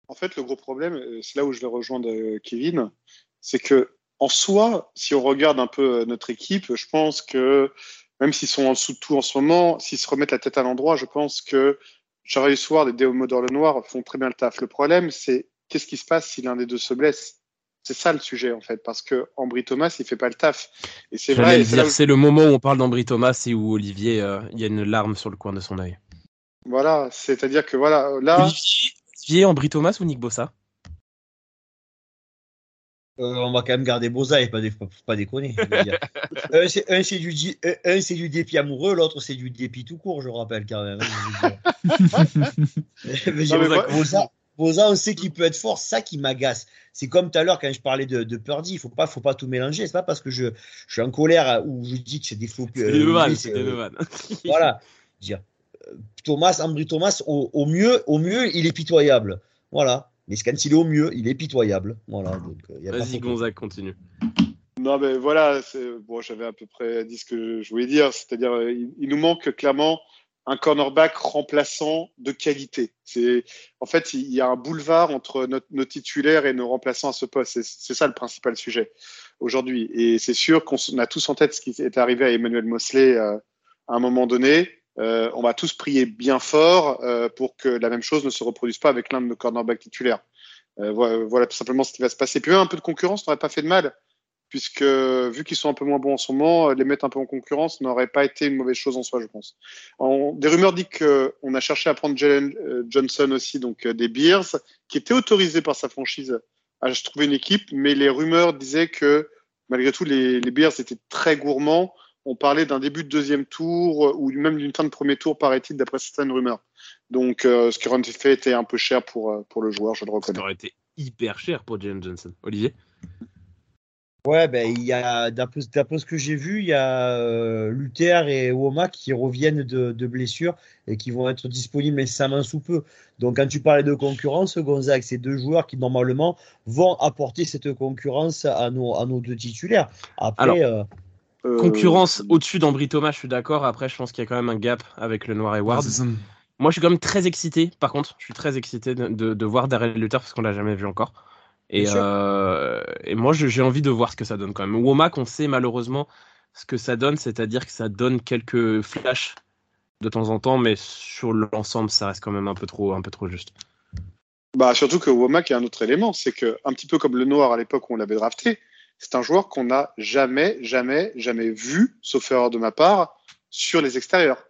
En fait, le gros problème, euh, c'est là où je vais rejoindre Kevin, c'est que en soi, si on regarde un peu notre équipe, je pense que même s'ils sont en dessous de tout en ce moment, s'ils se remettent la tête à l'endroit, je pense que Jarvis Sword et Deo le Noir font très bien le taf. Le problème, c'est qu'est-ce qui se passe si l'un des deux se blesse? C'est ça le sujet en fait, parce que Ambry Thomas il fait pas le taf. Et c'est vrai. C'est le moment où on parle d'Ambry Thomas et où Olivier, euh, il y a une larme sur le coin de son œil. Voilà, c'est-à-dire que voilà, là. Olivier, Ambry Thomas ou Nick Bossa? Euh, on va quand même garder Boza et pas, pas déconner. un, c'est du, du, dépit amoureux, l'autre, c'est du dépit tout court, je rappelle quand même. Boza, on sait qu'il peut être fort, ça qui m'agace. C'est comme tout à l'heure quand je parlais de, de Purdy, il faut pas, faut pas tout mélanger. C'est pas parce que je, je suis en colère ou je dis que c'est des faux. C'est des euh, c'est des voilà. Dire, Thomas, Ambry Thomas, au, au, mieux, au mieux, il est pitoyable. Voilà. Mais quand il est au mieux, il est pitoyable. Voilà. Euh, Vas-y, Gonzague, continue. Non, mais voilà, bon, j'avais à peu près dit ce que je voulais dire. C'est-à-dire, euh, il, il, nous manque clairement un cornerback remplaçant de qualité. C'est en fait il y a un boulevard entre nos titulaires et nos remplaçants à ce poste. C'est ça le principal sujet aujourd'hui. Et c'est sûr qu'on a tous en tête ce qui est arrivé à Emmanuel Mosley euh, à un moment donné. Euh, on va tous prier bien fort euh, pour que la même chose ne se reproduise pas avec l'un de nos cornerbacks titulaires. Euh, voilà, voilà, tout simplement ce qui va se passer. Puis même un peu de concurrence n'aurait pas fait de mal puisque vu qu'ils sont un peu moins bons en ce moment, les mettre un peu en concurrence n'aurait pas été une mauvaise chose en soi, je pense. En, des rumeurs disent qu'on a cherché à prendre Jalen euh, Johnson aussi, donc euh, des Bears, qui était autorisé par sa franchise à trouver une équipe, mais les rumeurs disaient que malgré tout, les, les Bears étaient très gourmands. On parlait d'un début de deuxième tour ou même d'une fin de premier tour, paraît-il, d'après certaines rumeurs. Donc, euh, ce qui aurait fait était un peu cher pour, pour le joueur, je le reconnais. Ça aurait été hyper cher pour Jalen Johnson. Olivier? Ouais, ben il y a d'après ce que j'ai vu, il y a euh, Luther et Woma qui reviennent de, de, blessures et qui vont être disponibles nécessairement sous peu. Donc quand tu parlais de concurrence, Gonzague, c'est deux joueurs qui normalement vont apporter cette concurrence à nos à nos deux titulaires. Après. Alors, euh, concurrence euh... au-dessus d'Ambry Thomas, je suis d'accord. Après, je pense qu'il y a quand même un gap avec le Noir et Ward. Moi, je suis quand même très excité. Par contre, je suis très excité de, de, de voir Darrell Luther parce qu'on l'a jamais vu encore. Et, euh, et moi, j'ai envie de voir ce que ça donne quand même. Womack, on sait malheureusement ce que ça donne, c'est-à-dire que ça donne quelques flashs de temps en temps, mais sur l'ensemble, ça reste quand même un peu trop, un peu trop juste. Bah, surtout que Womack a un autre élément, c'est que un petit peu comme le Noir à l'époque où on l'avait drafté, c'est un joueur qu'on n'a jamais, jamais, jamais vu, sauf erreur de ma part, sur les extérieurs.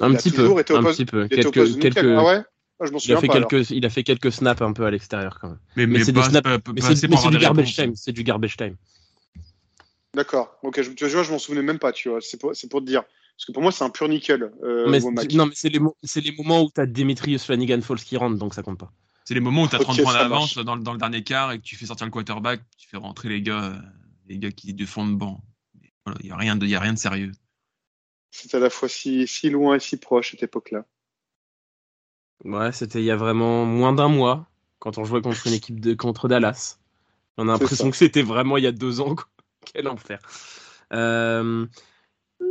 Un petit peu, un petit peu. Quelques, quelques, ah ouais? Ah, il, a fait pas, quelques, il a fait quelques snaps un peu à l'extérieur quand même. Mais, mais, mais c'est du garbage time. C'est du garbage time. D'accord. Ok, je, tu vois, je m'en souvenais même pas, tu vois. C'est pour, pour te dire. Parce que pour moi, c'est un pur nickel. Euh, mais non, mais c'est les, mo- c'est les moments où tu as Demetrius Flanagan Falls qui rentre, donc ça compte pas. C'est les moments où tu as 30 Ok, points d'avance dans, le- dans le dernier quart et que tu fais sortir le quarterback, tu fais rentrer les gars, les gars qui défendent banc. Voilà, il n'y a, rien de- y a rien de sérieux. C'était à la fois si, si loin et si proche cette époque-là. Ouais, c'était il y a vraiment moins d'un mois quand on jouait contre une équipe de contre Dallas. On a l'impression que c'était vraiment il y a deux ans. quoi. Quel enfer. Euh,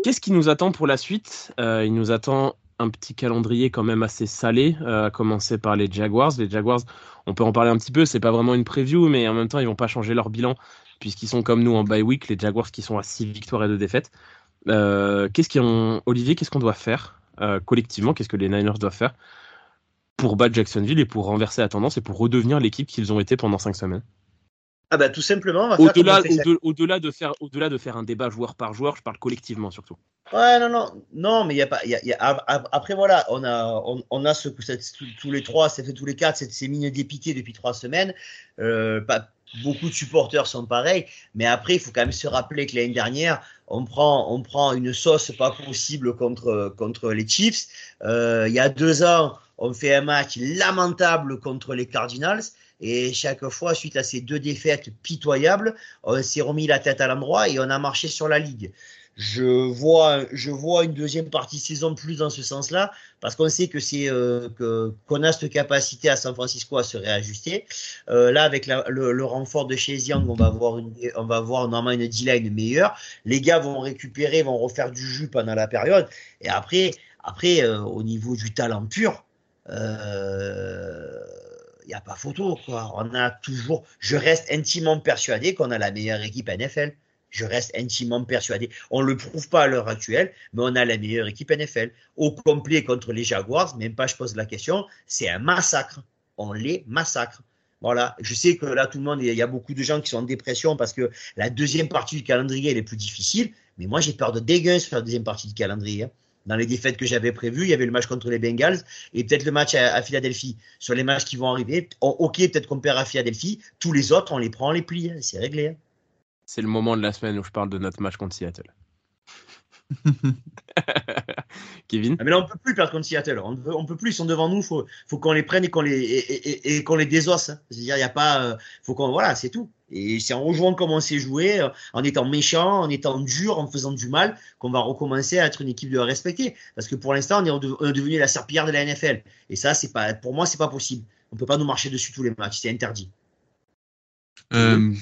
Qu'est-ce qui nous attend pour la suite? Euh, Il nous attend un petit calendrier quand même assez salé, euh, à commencer par les Jaguars. Les Jaguars, on peut en parler un petit peu, c'est pas vraiment une preview, mais en même temps, ils vont pas changer leur bilan puisqu'ils sont comme nous en bye week, les Jaguars qui sont à 6 victoires et 2 défaites. Euh, qu'est-ce qu'on... Olivier, qu'est-ce qu'on doit faire collectivement Qu'est-ce que les Niners doivent faire? Pour battre Jacksonville et pour renverser la tendance et pour redevenir l'équipe qu'ils ont été pendant 5 semaines Ah bah tout simplement, Au-delà, de faire, au-delà de faire un débat joueur par joueur, je parle collectivement surtout. Ouais, non, non, non, mais il y a pas, y a, y a- après voilà, on a, on, on a ce, tous- les trois, c'est fait tous les quatre, cette- ces mines dépitées depuis trois semaines. Euh, pas, beaucoup de supporters sont pareils, mais après il faut quand même se rappeler que l'année dernière, on prend, on prend une sauce pas possible contre contre les Chiefs. Euh, il y a deux ans, on fait un match lamentable contre les Cardinals. Et chaque fois, suite à ces deux défaites pitoyables, on s'est remis la tête à l'endroit et on a marché sur la ligue. Je vois, je vois une deuxième partie de saison plus dans ce sens-là, parce qu'on sait que c'est euh, qu'on a cette capacité à San Francisco à se réajuster. Euh, là, avec le, le renfort de chez Young, on va avoir une, on va avoir normalement une D-line meilleure. Les gars vont récupérer, vont refaire du jus pendant la période, et après, après, euh, au niveau du talent pur, il n'y a pas photo, quoi. On a toujours, je reste intimement persuadé qu'on a la meilleure équipe NFL. Je reste intimement persuadé. On ne le prouve pas à l'heure actuelle, mais on a la meilleure équipe NFL. Au complet contre les Jaguars, même pas je pose la question, c'est un massacre. On les massacre. Voilà. Je sais que là, tout le monde, il y a beaucoup de gens qui sont en dépression parce que la deuxième partie du calendrier, elle est plus difficile. Mais moi, j'ai peur de dégueu sur la deuxième partie du calendrier. hein. Dans les défaites que j'avais prévues, il y avait le match contre les Bengals et peut-être le match à, Philadelphie. Sur les matchs qui vont arriver, on- ok, peut-être qu'on perd à Philadelphie. Tous les autres, on les prend, on les plie. hein. C'est réglé. hein. C'est le moment de la semaine où je parle de notre match contre Seattle. Kevin ah, Mais là, on peut plus perdre contre Seattle. On peut, on peut plus. Ils sont devant nous. Faut, faut qu'on les prenne et qu'on les, et, et, qu'on les désosse. Hein. C'est-à-dire, il y a pas, euh, faut qu'on, voilà, c'est tout. Et c'est en jouant comme on s'est joué, euh, en étant méchant, en étant dur, en faisant du mal, qu'on va recommencer à être une équipe de respecter. Parce que pour l'instant, on est, devenu la serpillière de la NFL. Et ça, c'est pas, pour moi, c'est pas possible. On peut pas nous marcher dessus tous les matchs. C'est interdit. Euh,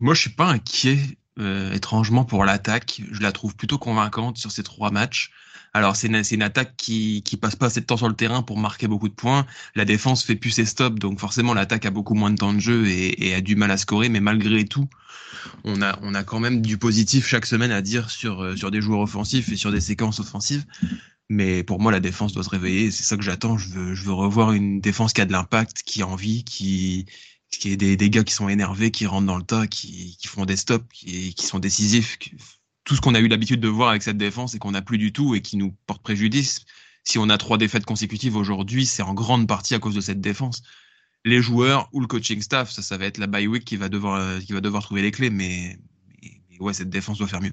moi, je suis pas inquiet euh, étrangement pour l'attaque. Je la trouve plutôt convaincante sur ces trois matchs. Alors c'est une, attaque qui qui passe pas assez de temps sur le terrain pour marquer beaucoup de points. La défense fait plus ses stops, donc forcément l'attaque a beaucoup moins de temps de jeu et, et, a du mal à scorer. Mais malgré tout, on a on a quand même du positif chaque semaine à dire sur euh, sur des joueurs offensifs et sur des séquences offensives. Mais pour moi, la défense doit se réveiller. C'est ça que j'attends. Je veux je veux revoir une défense qui a de l'impact, qui a envie, qui qui est des, des, gars qui sont énervés, qui rentrent dans le tas, qui, qui font des stops, qui, qui sont décisifs. Tout ce qu'on a eu l'habitude de voir avec cette défense et qu'on n'a plus du tout et qui nous porte préjudice. Si on a trois défaites consécutives aujourd'hui, c'est en grande partie à cause de cette défense. Les joueurs ou le coaching staff, ça, ça va être la bye week qui va devoir, qui va devoir trouver les clés, mais, mais ouais, cette défense doit faire mieux.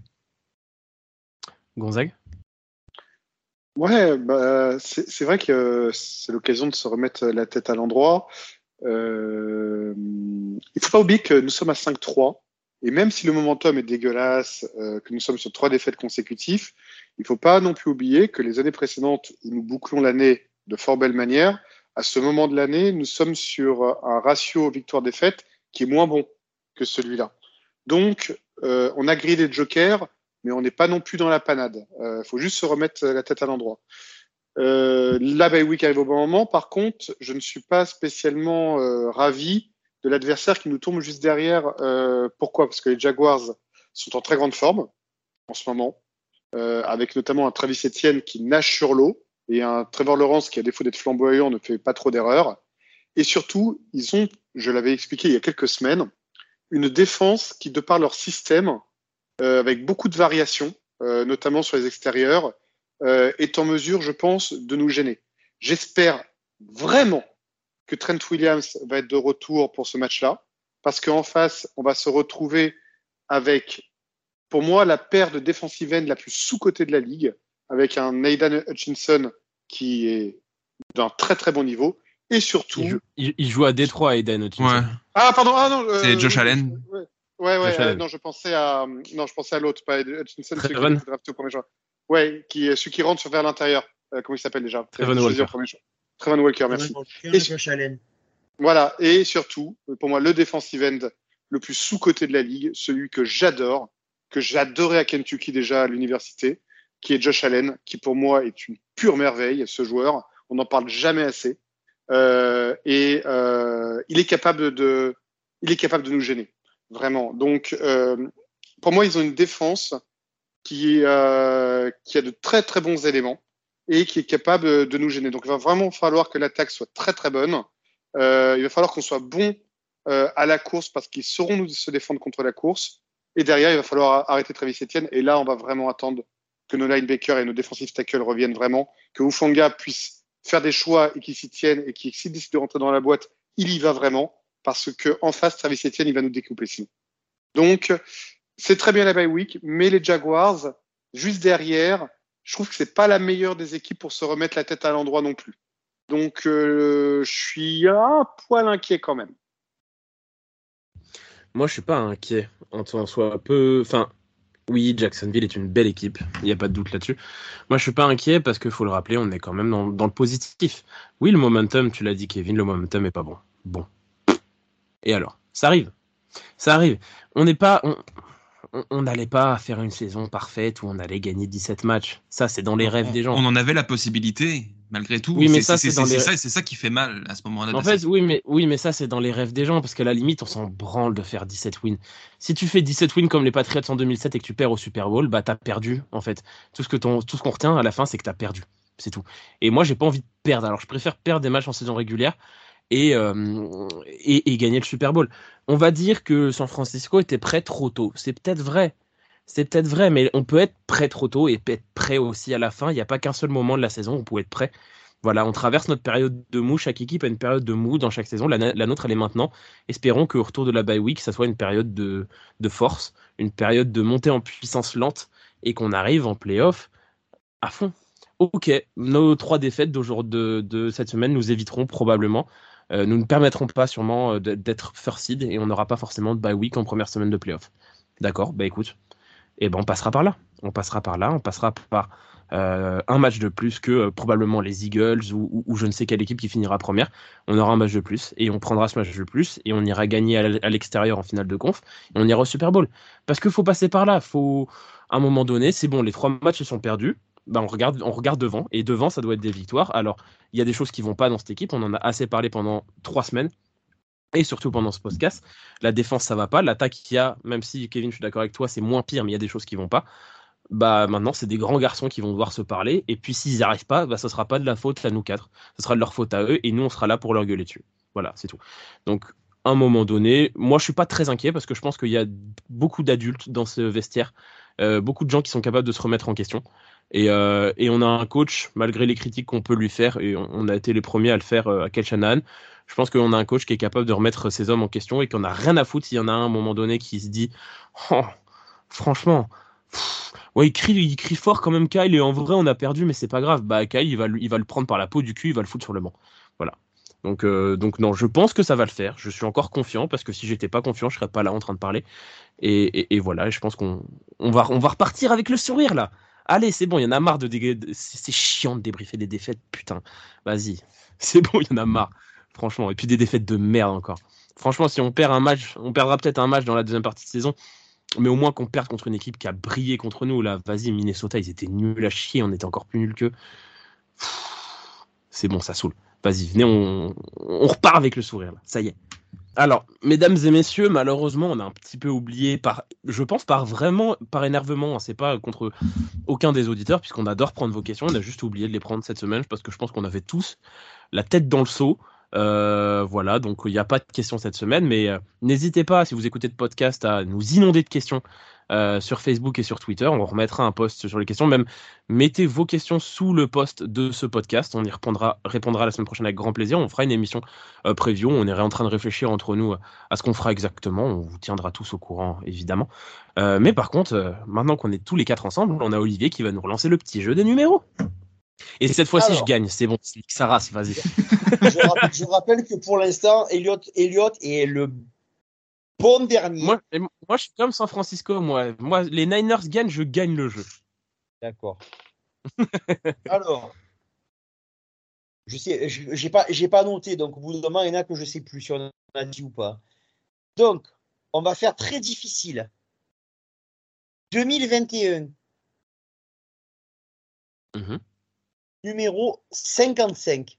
Gonzague? Ouais, bah, c'est vrai que c'est l'occasion de se remettre la tête à l'endroit. Euh, il faut pas oublier que nous sommes à 5-3. Et même si le momentum est dégueulasse, euh, que nous sommes sur trois défaites consécutives, il faut pas non plus oublier que les années précédentes où nous bouclons l'année de fort belle manière, à ce moment de l'année, nous sommes sur un ratio victoire-défaite qui est moins bon que celui-là. Donc, euh, on a grillé des jokers, mais on n'est pas non plus dans la panade. Il euh, faut juste se remettre la tête à l'endroit. Euh, la bye week arrive au bon moment. Par contre, je ne suis pas spécialement euh, ravi de l'adversaire qui nous tombe juste derrière. Euh, pourquoi? Parce que les Jaguars sont en très grande forme en ce moment, euh, avec notamment un Travis Etienne qui nage sur l'eau et un Trevor Lawrence qui, à défaut d'être flamboyant, ne fait pas trop d'erreurs. Et surtout, ils ont, je l'avais expliqué il y a quelques semaines, une défense qui, de par leur système, euh, avec beaucoup de variations, notamment sur les extérieurs, euh, est en mesure, je pense, de nous gêner. J'espère vraiment que Trent Williams va être de retour pour ce match-là, parce qu'en face, on va se retrouver avec, pour moi, la paire de defensive end la plus sous-cotée de la ligue, avec un Aidan Hutchinson qui est d'un très très bon niveau, et surtout. Il joue, il, joue à Détroit, Aidan Hutchinson. Ouais. Ah, pardon, ah non. Euh, C'est Josh Allen. Ouais, ouais, ouais euh, non, je pensais à, non, je pensais à l'autre, pas Hutchinson, celui qui est drafté au premier choix. Ouais, qui est celui qui rentre vers l'intérieur. Euh, comment il s'appelle déjà? Trevon Walker. Trevon Walker, merci. et, voilà, et surtout, pour moi, le defensive end le plus sous-coté de la ligue, celui que j'adore, que j'adorais à Kentucky déjà à l'université, qui est Josh Allen, qui pour moi est une pure merveille, ce joueur. On n'en parle jamais assez. Euh, et euh, il est capable de, il est capable de nous gêner, vraiment. Donc, euh, pour moi, ils ont une défense qui, euh, qui a de très très bons éléments et qui est capable de nous gêner. Donc il va vraiment falloir que l'attaque soit très très bonne. Euh, il va falloir qu'on soit bon euh, à la course parce qu'ils sauront nous se défendre contre la course. Et derrière, il va falloir arrêter Travis Etienne. Et là, on va vraiment attendre que nos linebackers et nos defensive tackles reviennent vraiment, que Ufanga puisse faire des choix et qu'il s'y tienne et qu'il s'il décide de rentrer dans la boîte, il y va vraiment parce que en face, Travis Etienne, il va nous découper sinon. Donc, c'est très bien la bye week, mais les Jaguars, juste derrière, je trouve que c'est pas la meilleure des équipes pour se remettre la tête à l'endroit non plus. Donc, euh, je suis un poil inquiet quand même. Moi, je suis pas inquiet en soit peu. Enfin, oui, Jacksonville est une belle équipe, il n'y a pas de doute là-dessus. Moi, je suis pas inquiet parce qu'il faut le rappeler, on est quand même dans, le positif. Oui, le momentum, tu l'as dit, Kevin, le momentum est pas bon. Bon. Et alors? Ça arrive. Ça arrive. On n'est pas. On n'allait pas faire une saison parfaite où on allait gagner 17 matchs. Ça, c'est dans les rêves des gens. On en avait la possibilité, malgré tout. Oui, mais ça, c'est les... ça, ça, qui fait mal à ce moment-là. En fait, oui mais, oui, mais ça, c'est dans les rêves des gens, parce qu'à la limite, on s'en branle de faire 17 wins. Si tu fais 17 wins comme les Patriots en 2007 et que tu perds au Super Bowl, bah, t'as perdu, en fait. Ce tout ce qu'on retient à la fin, c'est que t'as perdu. C'est tout. Et moi, j'ai pas envie de perdre. Alors, je préfère perdre des matchs en saison régulière et, euh, et, et gagner le Super Bowl. On va dire que San Francisco était prêt trop tôt. C'est peut-être vrai c'est peut-être vrai, mais on peut être prêt trop tôt et être prêt aussi à la fin. Il n'y a pas qu'un seul moment de la saison où on peut être prêt. Voilà, on traverse notre période de mou. Chaque équipe a une période de mou dans chaque saison. La, nôtre, elle est maintenant. Espérons qu'au retour de la bye week, ça soit une période de, de force, une période de montée en puissance lente et qu'on arrive en playoff à fond. ok, nos trois défaites de, de cette semaine nous éviteront probablement, euh, nous ne permettront pas sûrement euh, d'être first seed et on n'aura pas forcément de bye week en première semaine de playoff. D'accord, bah écoute, et eh ben on passera par là, on passera par là, on passera par euh, un match de plus que probablement les Eagles ou, je ne sais quelle équipe qui finira première. On aura un match de plus et on prendra ce match de plus et on ira gagner à l'extérieur en finale de conf et on ira au Super Bowl. Parce qu'il faut passer par là. Faut à un moment donné, c'est bon, les trois matchs sont perdus. Ben on regarde, on regarde devant et devant ça doit être des victoires. Alors il y a des choses qui vont pas dans cette équipe. On en a assez parlé pendant trois semaines et surtout pendant ce podcast. La défense, ça va pas. L'attaque, il y a, même si Kevin, je suis d'accord avec toi, c'est moins pire, mais il y a des choses qui vont pas bah maintenant c'est des grands garçons qui vont devoir se parler et puis s'ils n'y arrivent pas bah ça sera pas de la faute à nous quatre ce sera de leur faute à eux et nous on sera là pour leur gueuler dessus voilà c'est tout donc à un moment donné moi je suis pas très inquiet parce que je pense qu'il y a beaucoup d'adultes dans ce vestiaire euh, beaucoup de gens qui sont capables de se remettre en question et, euh, et on a un coach malgré les critiques qu'on peut lui faire et on, a été les premiers à le faire euh, à Kel je pense qu'on a un coach qui est capable de remettre ses hommes en question et qu'on a rien à foutre s'il y en a un à un moment donné qui se dit oh, franchement ouais, il crie, il crie fort quand même Kyle et en vrai on a perdu mais c'est pas grave. Bah Kyle il va, le prendre par la peau du cul, il va le foutre sur le banc. Voilà. Donc, euh, donc non, je pense que ça va le faire. Je suis encore confiant parce que si j'étais pas confiant, je serais pas là en train de parler. Et, voilà, je pense qu'on on va, on va repartir avec le sourire là. Allez, c'est bon, il y en a marre de, c'est chiant de débriefer des défaites, putain. Vas-y, c'est bon, il y en a marre, franchement. Et puis des défaites de merde encore. Franchement, si on perd un match, on perdra peut-être un match dans la deuxième partie de saison mais au moins qu'on perde contre une équipe qui a brillé contre nous. Là, vas-y, Minnesota, ils étaient nuls à chier, on était encore plus nuls qu'eux. C'est bon, ça saoule. Vas-y, venez, on, repart avec le sourire. Là. Ça y est. Alors, mesdames et messieurs, malheureusement, on a un petit peu oublié par, je pense, par vraiment, par énervement. Hein, c'est pas contre aucun des auditeurs, puisqu'on adore prendre vos questions. On a juste oublié de les prendre cette semaine, parce que je pense qu'on avait tous la tête dans le seau. Euh, voilà, donc il n'y a pas de questions cette semaine, mais euh, n'hésitez pas, si vous écoutez le podcast, à nous inonder de questions euh, sur Facebook et sur Twitter. On remettra un post sur les questions. Même mettez vos questions sous le post de ce podcast. On y répondra, répondra la semaine prochaine avec grand plaisir. On fera une émission preview. On est en train de réfléchir entre nous à ce qu'on fera exactement. On vous tiendra tous au courant, évidemment. mais par contre, maintenant qu'on est tous les quatre ensemble, on a Olivier qui va nous relancer le petit jeu des numéros. Et cette fois-ci, je gagne. C'est bon, ça race, vas-y. je, rappelle, que pour l'instant, Elliot, Elliot est le bon dernier. Moi, moi, je suis comme San Francisco. Moi, moi, les Niners gagnent, je gagne le jeu. D'accord. Alors, je sais, j'ai pas, j'ai pas noté. Donc, au bout d'un moment, il y en a que je sais plus si on a dit ou pas. Donc, on va faire très difficile. 2021. Mm numéro 55.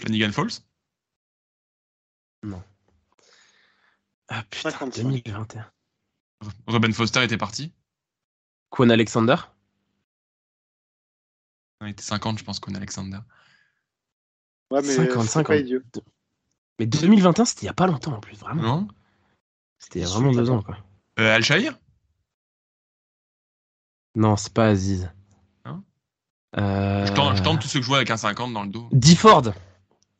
Flanagan Falls Ah putain, 2021. Robin Foster était parti Quan Alexander Il était 50, je pense, Quan Alexander. Ouais, mais 50, 50. Mais 2021, c'était il n'y a pas longtemps en plus, vraiment. Non C'était il y a vraiment deux ans, quoi. Euh, Al-Shahir Non, c'est pas Aziz. Euh... Je, tente, tous ceux que je vois avec un 50 dans le dos. D-Ford.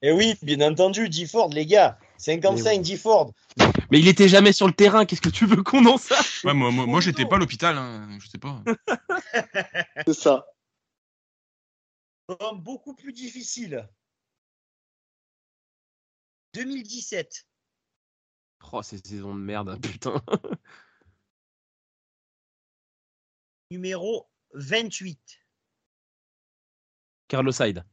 Eh oui, bien entendu, D-Ford, les gars. 55, D-Ford. Mais il était jamais sur le terrain. Qu'est-ce que tu veux qu'on en sache ouais, Moi, moi, moi j'étais pas à l'hôpital. Hein. Je sais pas. C'est ça. Beaucoup plus difficile. 2017. Oh, ces saisons de merde, putain. Numéro 28. Carlos Hyde.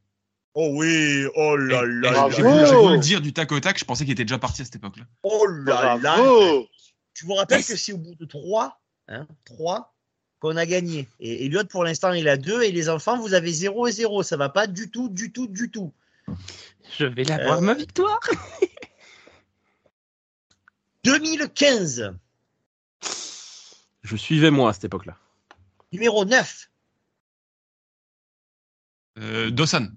Oh oui, oh là là. J'ai voulu, le dire du tac au tac, je pensais qu'il était déjà parti à cette époque-là. Oh là là. Tu vous rappelles que c'est au bout de 3, hein, 3 qu'on a gagné. Et Elliot, pour l'instant, il a 2 et les enfants, vous avez 0 et 0. Ça va pas du tout, du tout, du tout. Je vais la voir, euh, ma victoire. 2015. Je suivais moi à cette époque-là. Numéro 9. Euh, Dawson.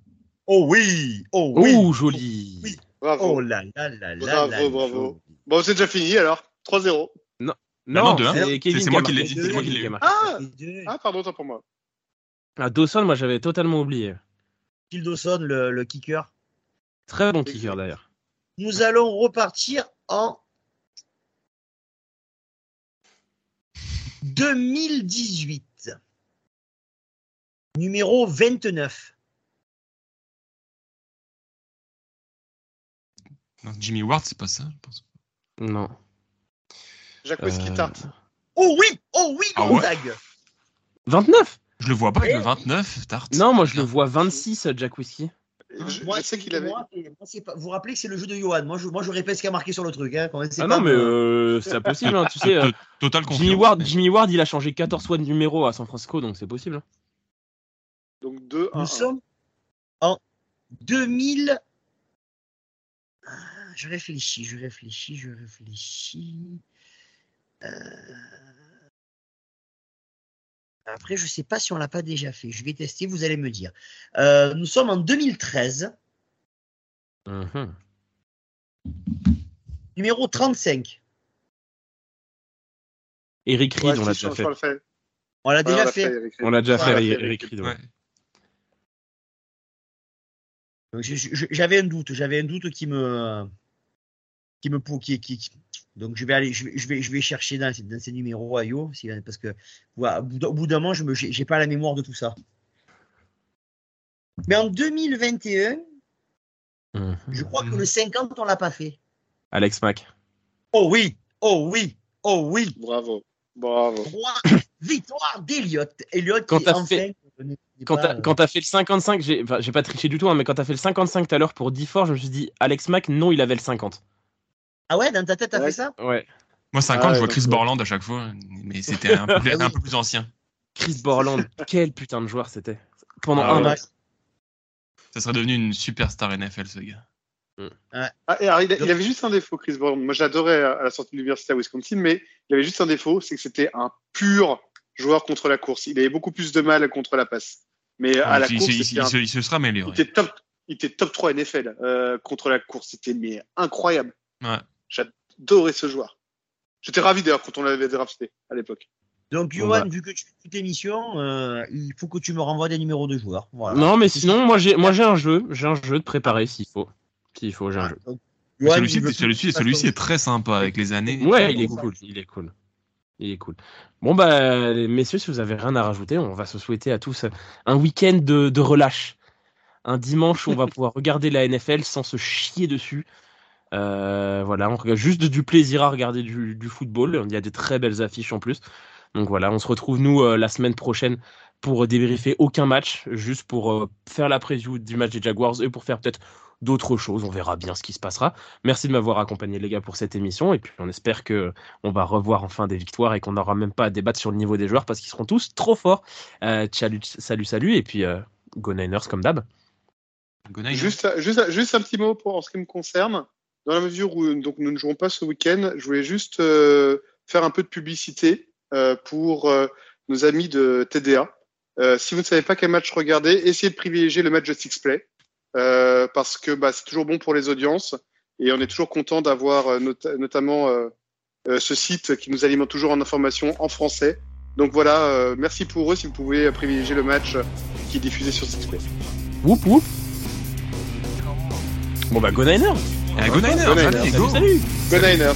Oh oui, oh oui. Oh, joli. Oui. Bravo. Oh là là là là. Bravo, bravo. Bon, c'est déjà fini alors. 3-0. Non, non, c'est moi qui l'ai dit. C'est moi qui l'ai Ah, ah, pardon, ça pour moi. Ah, Dawson, moi j'avais totalement oublié. Phil Dawson, le, le kicker. Très bon kicker d'ailleurs. Nous allons repartir en 2018. Numéro 29. Non, Jimmy Ward, c'est pas ça, je pense. Non. Jacques Whisky Euh, Tart. Oh oui, oh oui, Ah ouais Gonzague. 29 Je le vois pas avec Eh le 29, Tart. Non, moi je le vois 26, Jack Whisky. Je, Moi, je sais qu'il avait. moi, c'est- moi, c'est pas- Vous vous rappelez que c'est le jeu de Johan. Moi, je, moi, je répète ce qu'il a marqué sur le truc. Hein. quand même, c'est Ah pas non, mais euh, c'est possible, hein, tu sais. euh, To- Total confiance. Jimmy Ward, Jimmy Ward, il a changé 14 fois de numéro à San Francisco, donc c'est possible. hein. Donc 2, 1. Nous sommes en 2000. Ah, Je réfléchis, je réfléchis, je réfléchis. Euh, Après, je ne sais pas si on l'a pas déjà fait. Je vais tester, vous allez me dire. Euh, nous sommes en 2013, Mhm. numéro 35. Eric Reed, on l'a déjà fait. fait. On l'a Ouais, déjà fait. On l'a déjà Ouais, fait, on l'a Eric fait, Eric Reed. ouais. J'avais un doute, j'avais un doute qui me, qui me qui, qui, qui- donc je vais aller, je vais, je vais, je vais chercher dans, ces- dans ces numéros à Yo, parce que voilà, au bout d'un- moment, je me, j'ai pas la mémoire de tout ça. Mais en 2021, Mhm. je crois que le 50, on l'a pas fait. Alex Mack. Oh oui, oh oui, oh oui. Bravo. Bravo. Trois victoires d'Eliott. Elliott Quand qui enfin fait- Quand t'as euh, quand t'as fait le 55, j'ai enfin, j'ai pas triché du tout, hein, mais quand t'as fait le 55 tout à l'heure pour Difford, je me suis dit, Alex Mack, non, il avait le 50. Ah ouais, dans ta tête, t'as Ouais. fait ça? Ouais. Moi, 50, Ah ouais, je vois Chris ouais. Borland à chaque fois, mais c'était un, peu- Ah oui. un peu plus ancien. Chris Borland, quel putain de joueur c'était. Pendant Ah un ouais. match. Ça serait devenu une superstar NFL, ce gars. Ah, alors, il, a- il avait juste un défaut, Chris Brown. Moi, j'adorais à la sortie de l'université à Wisconsin, mais il avait juste un défaut, c'est que c'était un pur joueur contre la course. Il avait beaucoup plus de mal contre la passe. Mais à la il, course, se- il il un- se, il se sera il amélioré. était top, il était top 3 NFL euh, contre la course. C'était mais incroyable. Ouais. J'adorais ce joueur. J'étais ravi d'ailleurs quand on l'avait drafté à l'époque. Donc, Johan, bah. vu que tu fais toute émission, euh, il faut que tu me renvoies des numéros de joueurs. Voilà. Non, mais sinon, moi j'ai moi j'ai un jeu, j'ai un jeu de préparer s'il faut. S'il faut, j'ai un jeu. Mais Johan, Celui-ci, il celui-ci est très sympa avec les années. Ouais, il est cool, il est cool. Il est cool. Bon bah messieurs, si vous avez rien à rajouter, on va se souhaiter à tous un week-end de, de relâche. Un dimanche où on va pouvoir regarder la NFL sans se chier dessus. Euh, voilà, on regarde juste du plaisir à regarder du, du football. Il y a des très belles affiches en plus. Donc voilà, on se retrouve nous euh, la semaine prochaine pour débriefer aucun match, juste pour euh, faire la preview du match des Jaguars et pour faire peut-être d'autres choses. On verra bien ce qui se passera. Merci de m'avoir accompagné les gars pour cette émission et puis on espère que on va revoir enfin des victoires et qu'on n'aura même pas à débattre sur le niveau des joueurs parce qu'ils seront tous trop forts. Euh, salut, salut, salut et puis euh, go Niners comme d'hab. Juste, juste, juste un petit mot pour, en ce qui me concerne. Dans la mesure où donc, nous ne jouerons pas ce week-end, je voulais juste euh, faire un peu de publicité euh, pour euh, nos amis de TDA. Euh, si vous ne savez pas quel match regarder, essayez de privilégier le match de Six Play euh, parce que bah, c'est toujours bon pour les audiences et on est toujours content d'avoir euh, nota- notamment euh, euh, ce site qui nous alimente toujours en information en français. Donc voilà, euh, merci pour eux si vous pouvez privilégier le match qui est diffusé sur Six Play. Whoop whoop. Bon bah go Niners. Ah, Go Niners, Go Niners. allez, Salut, go. Go Niners!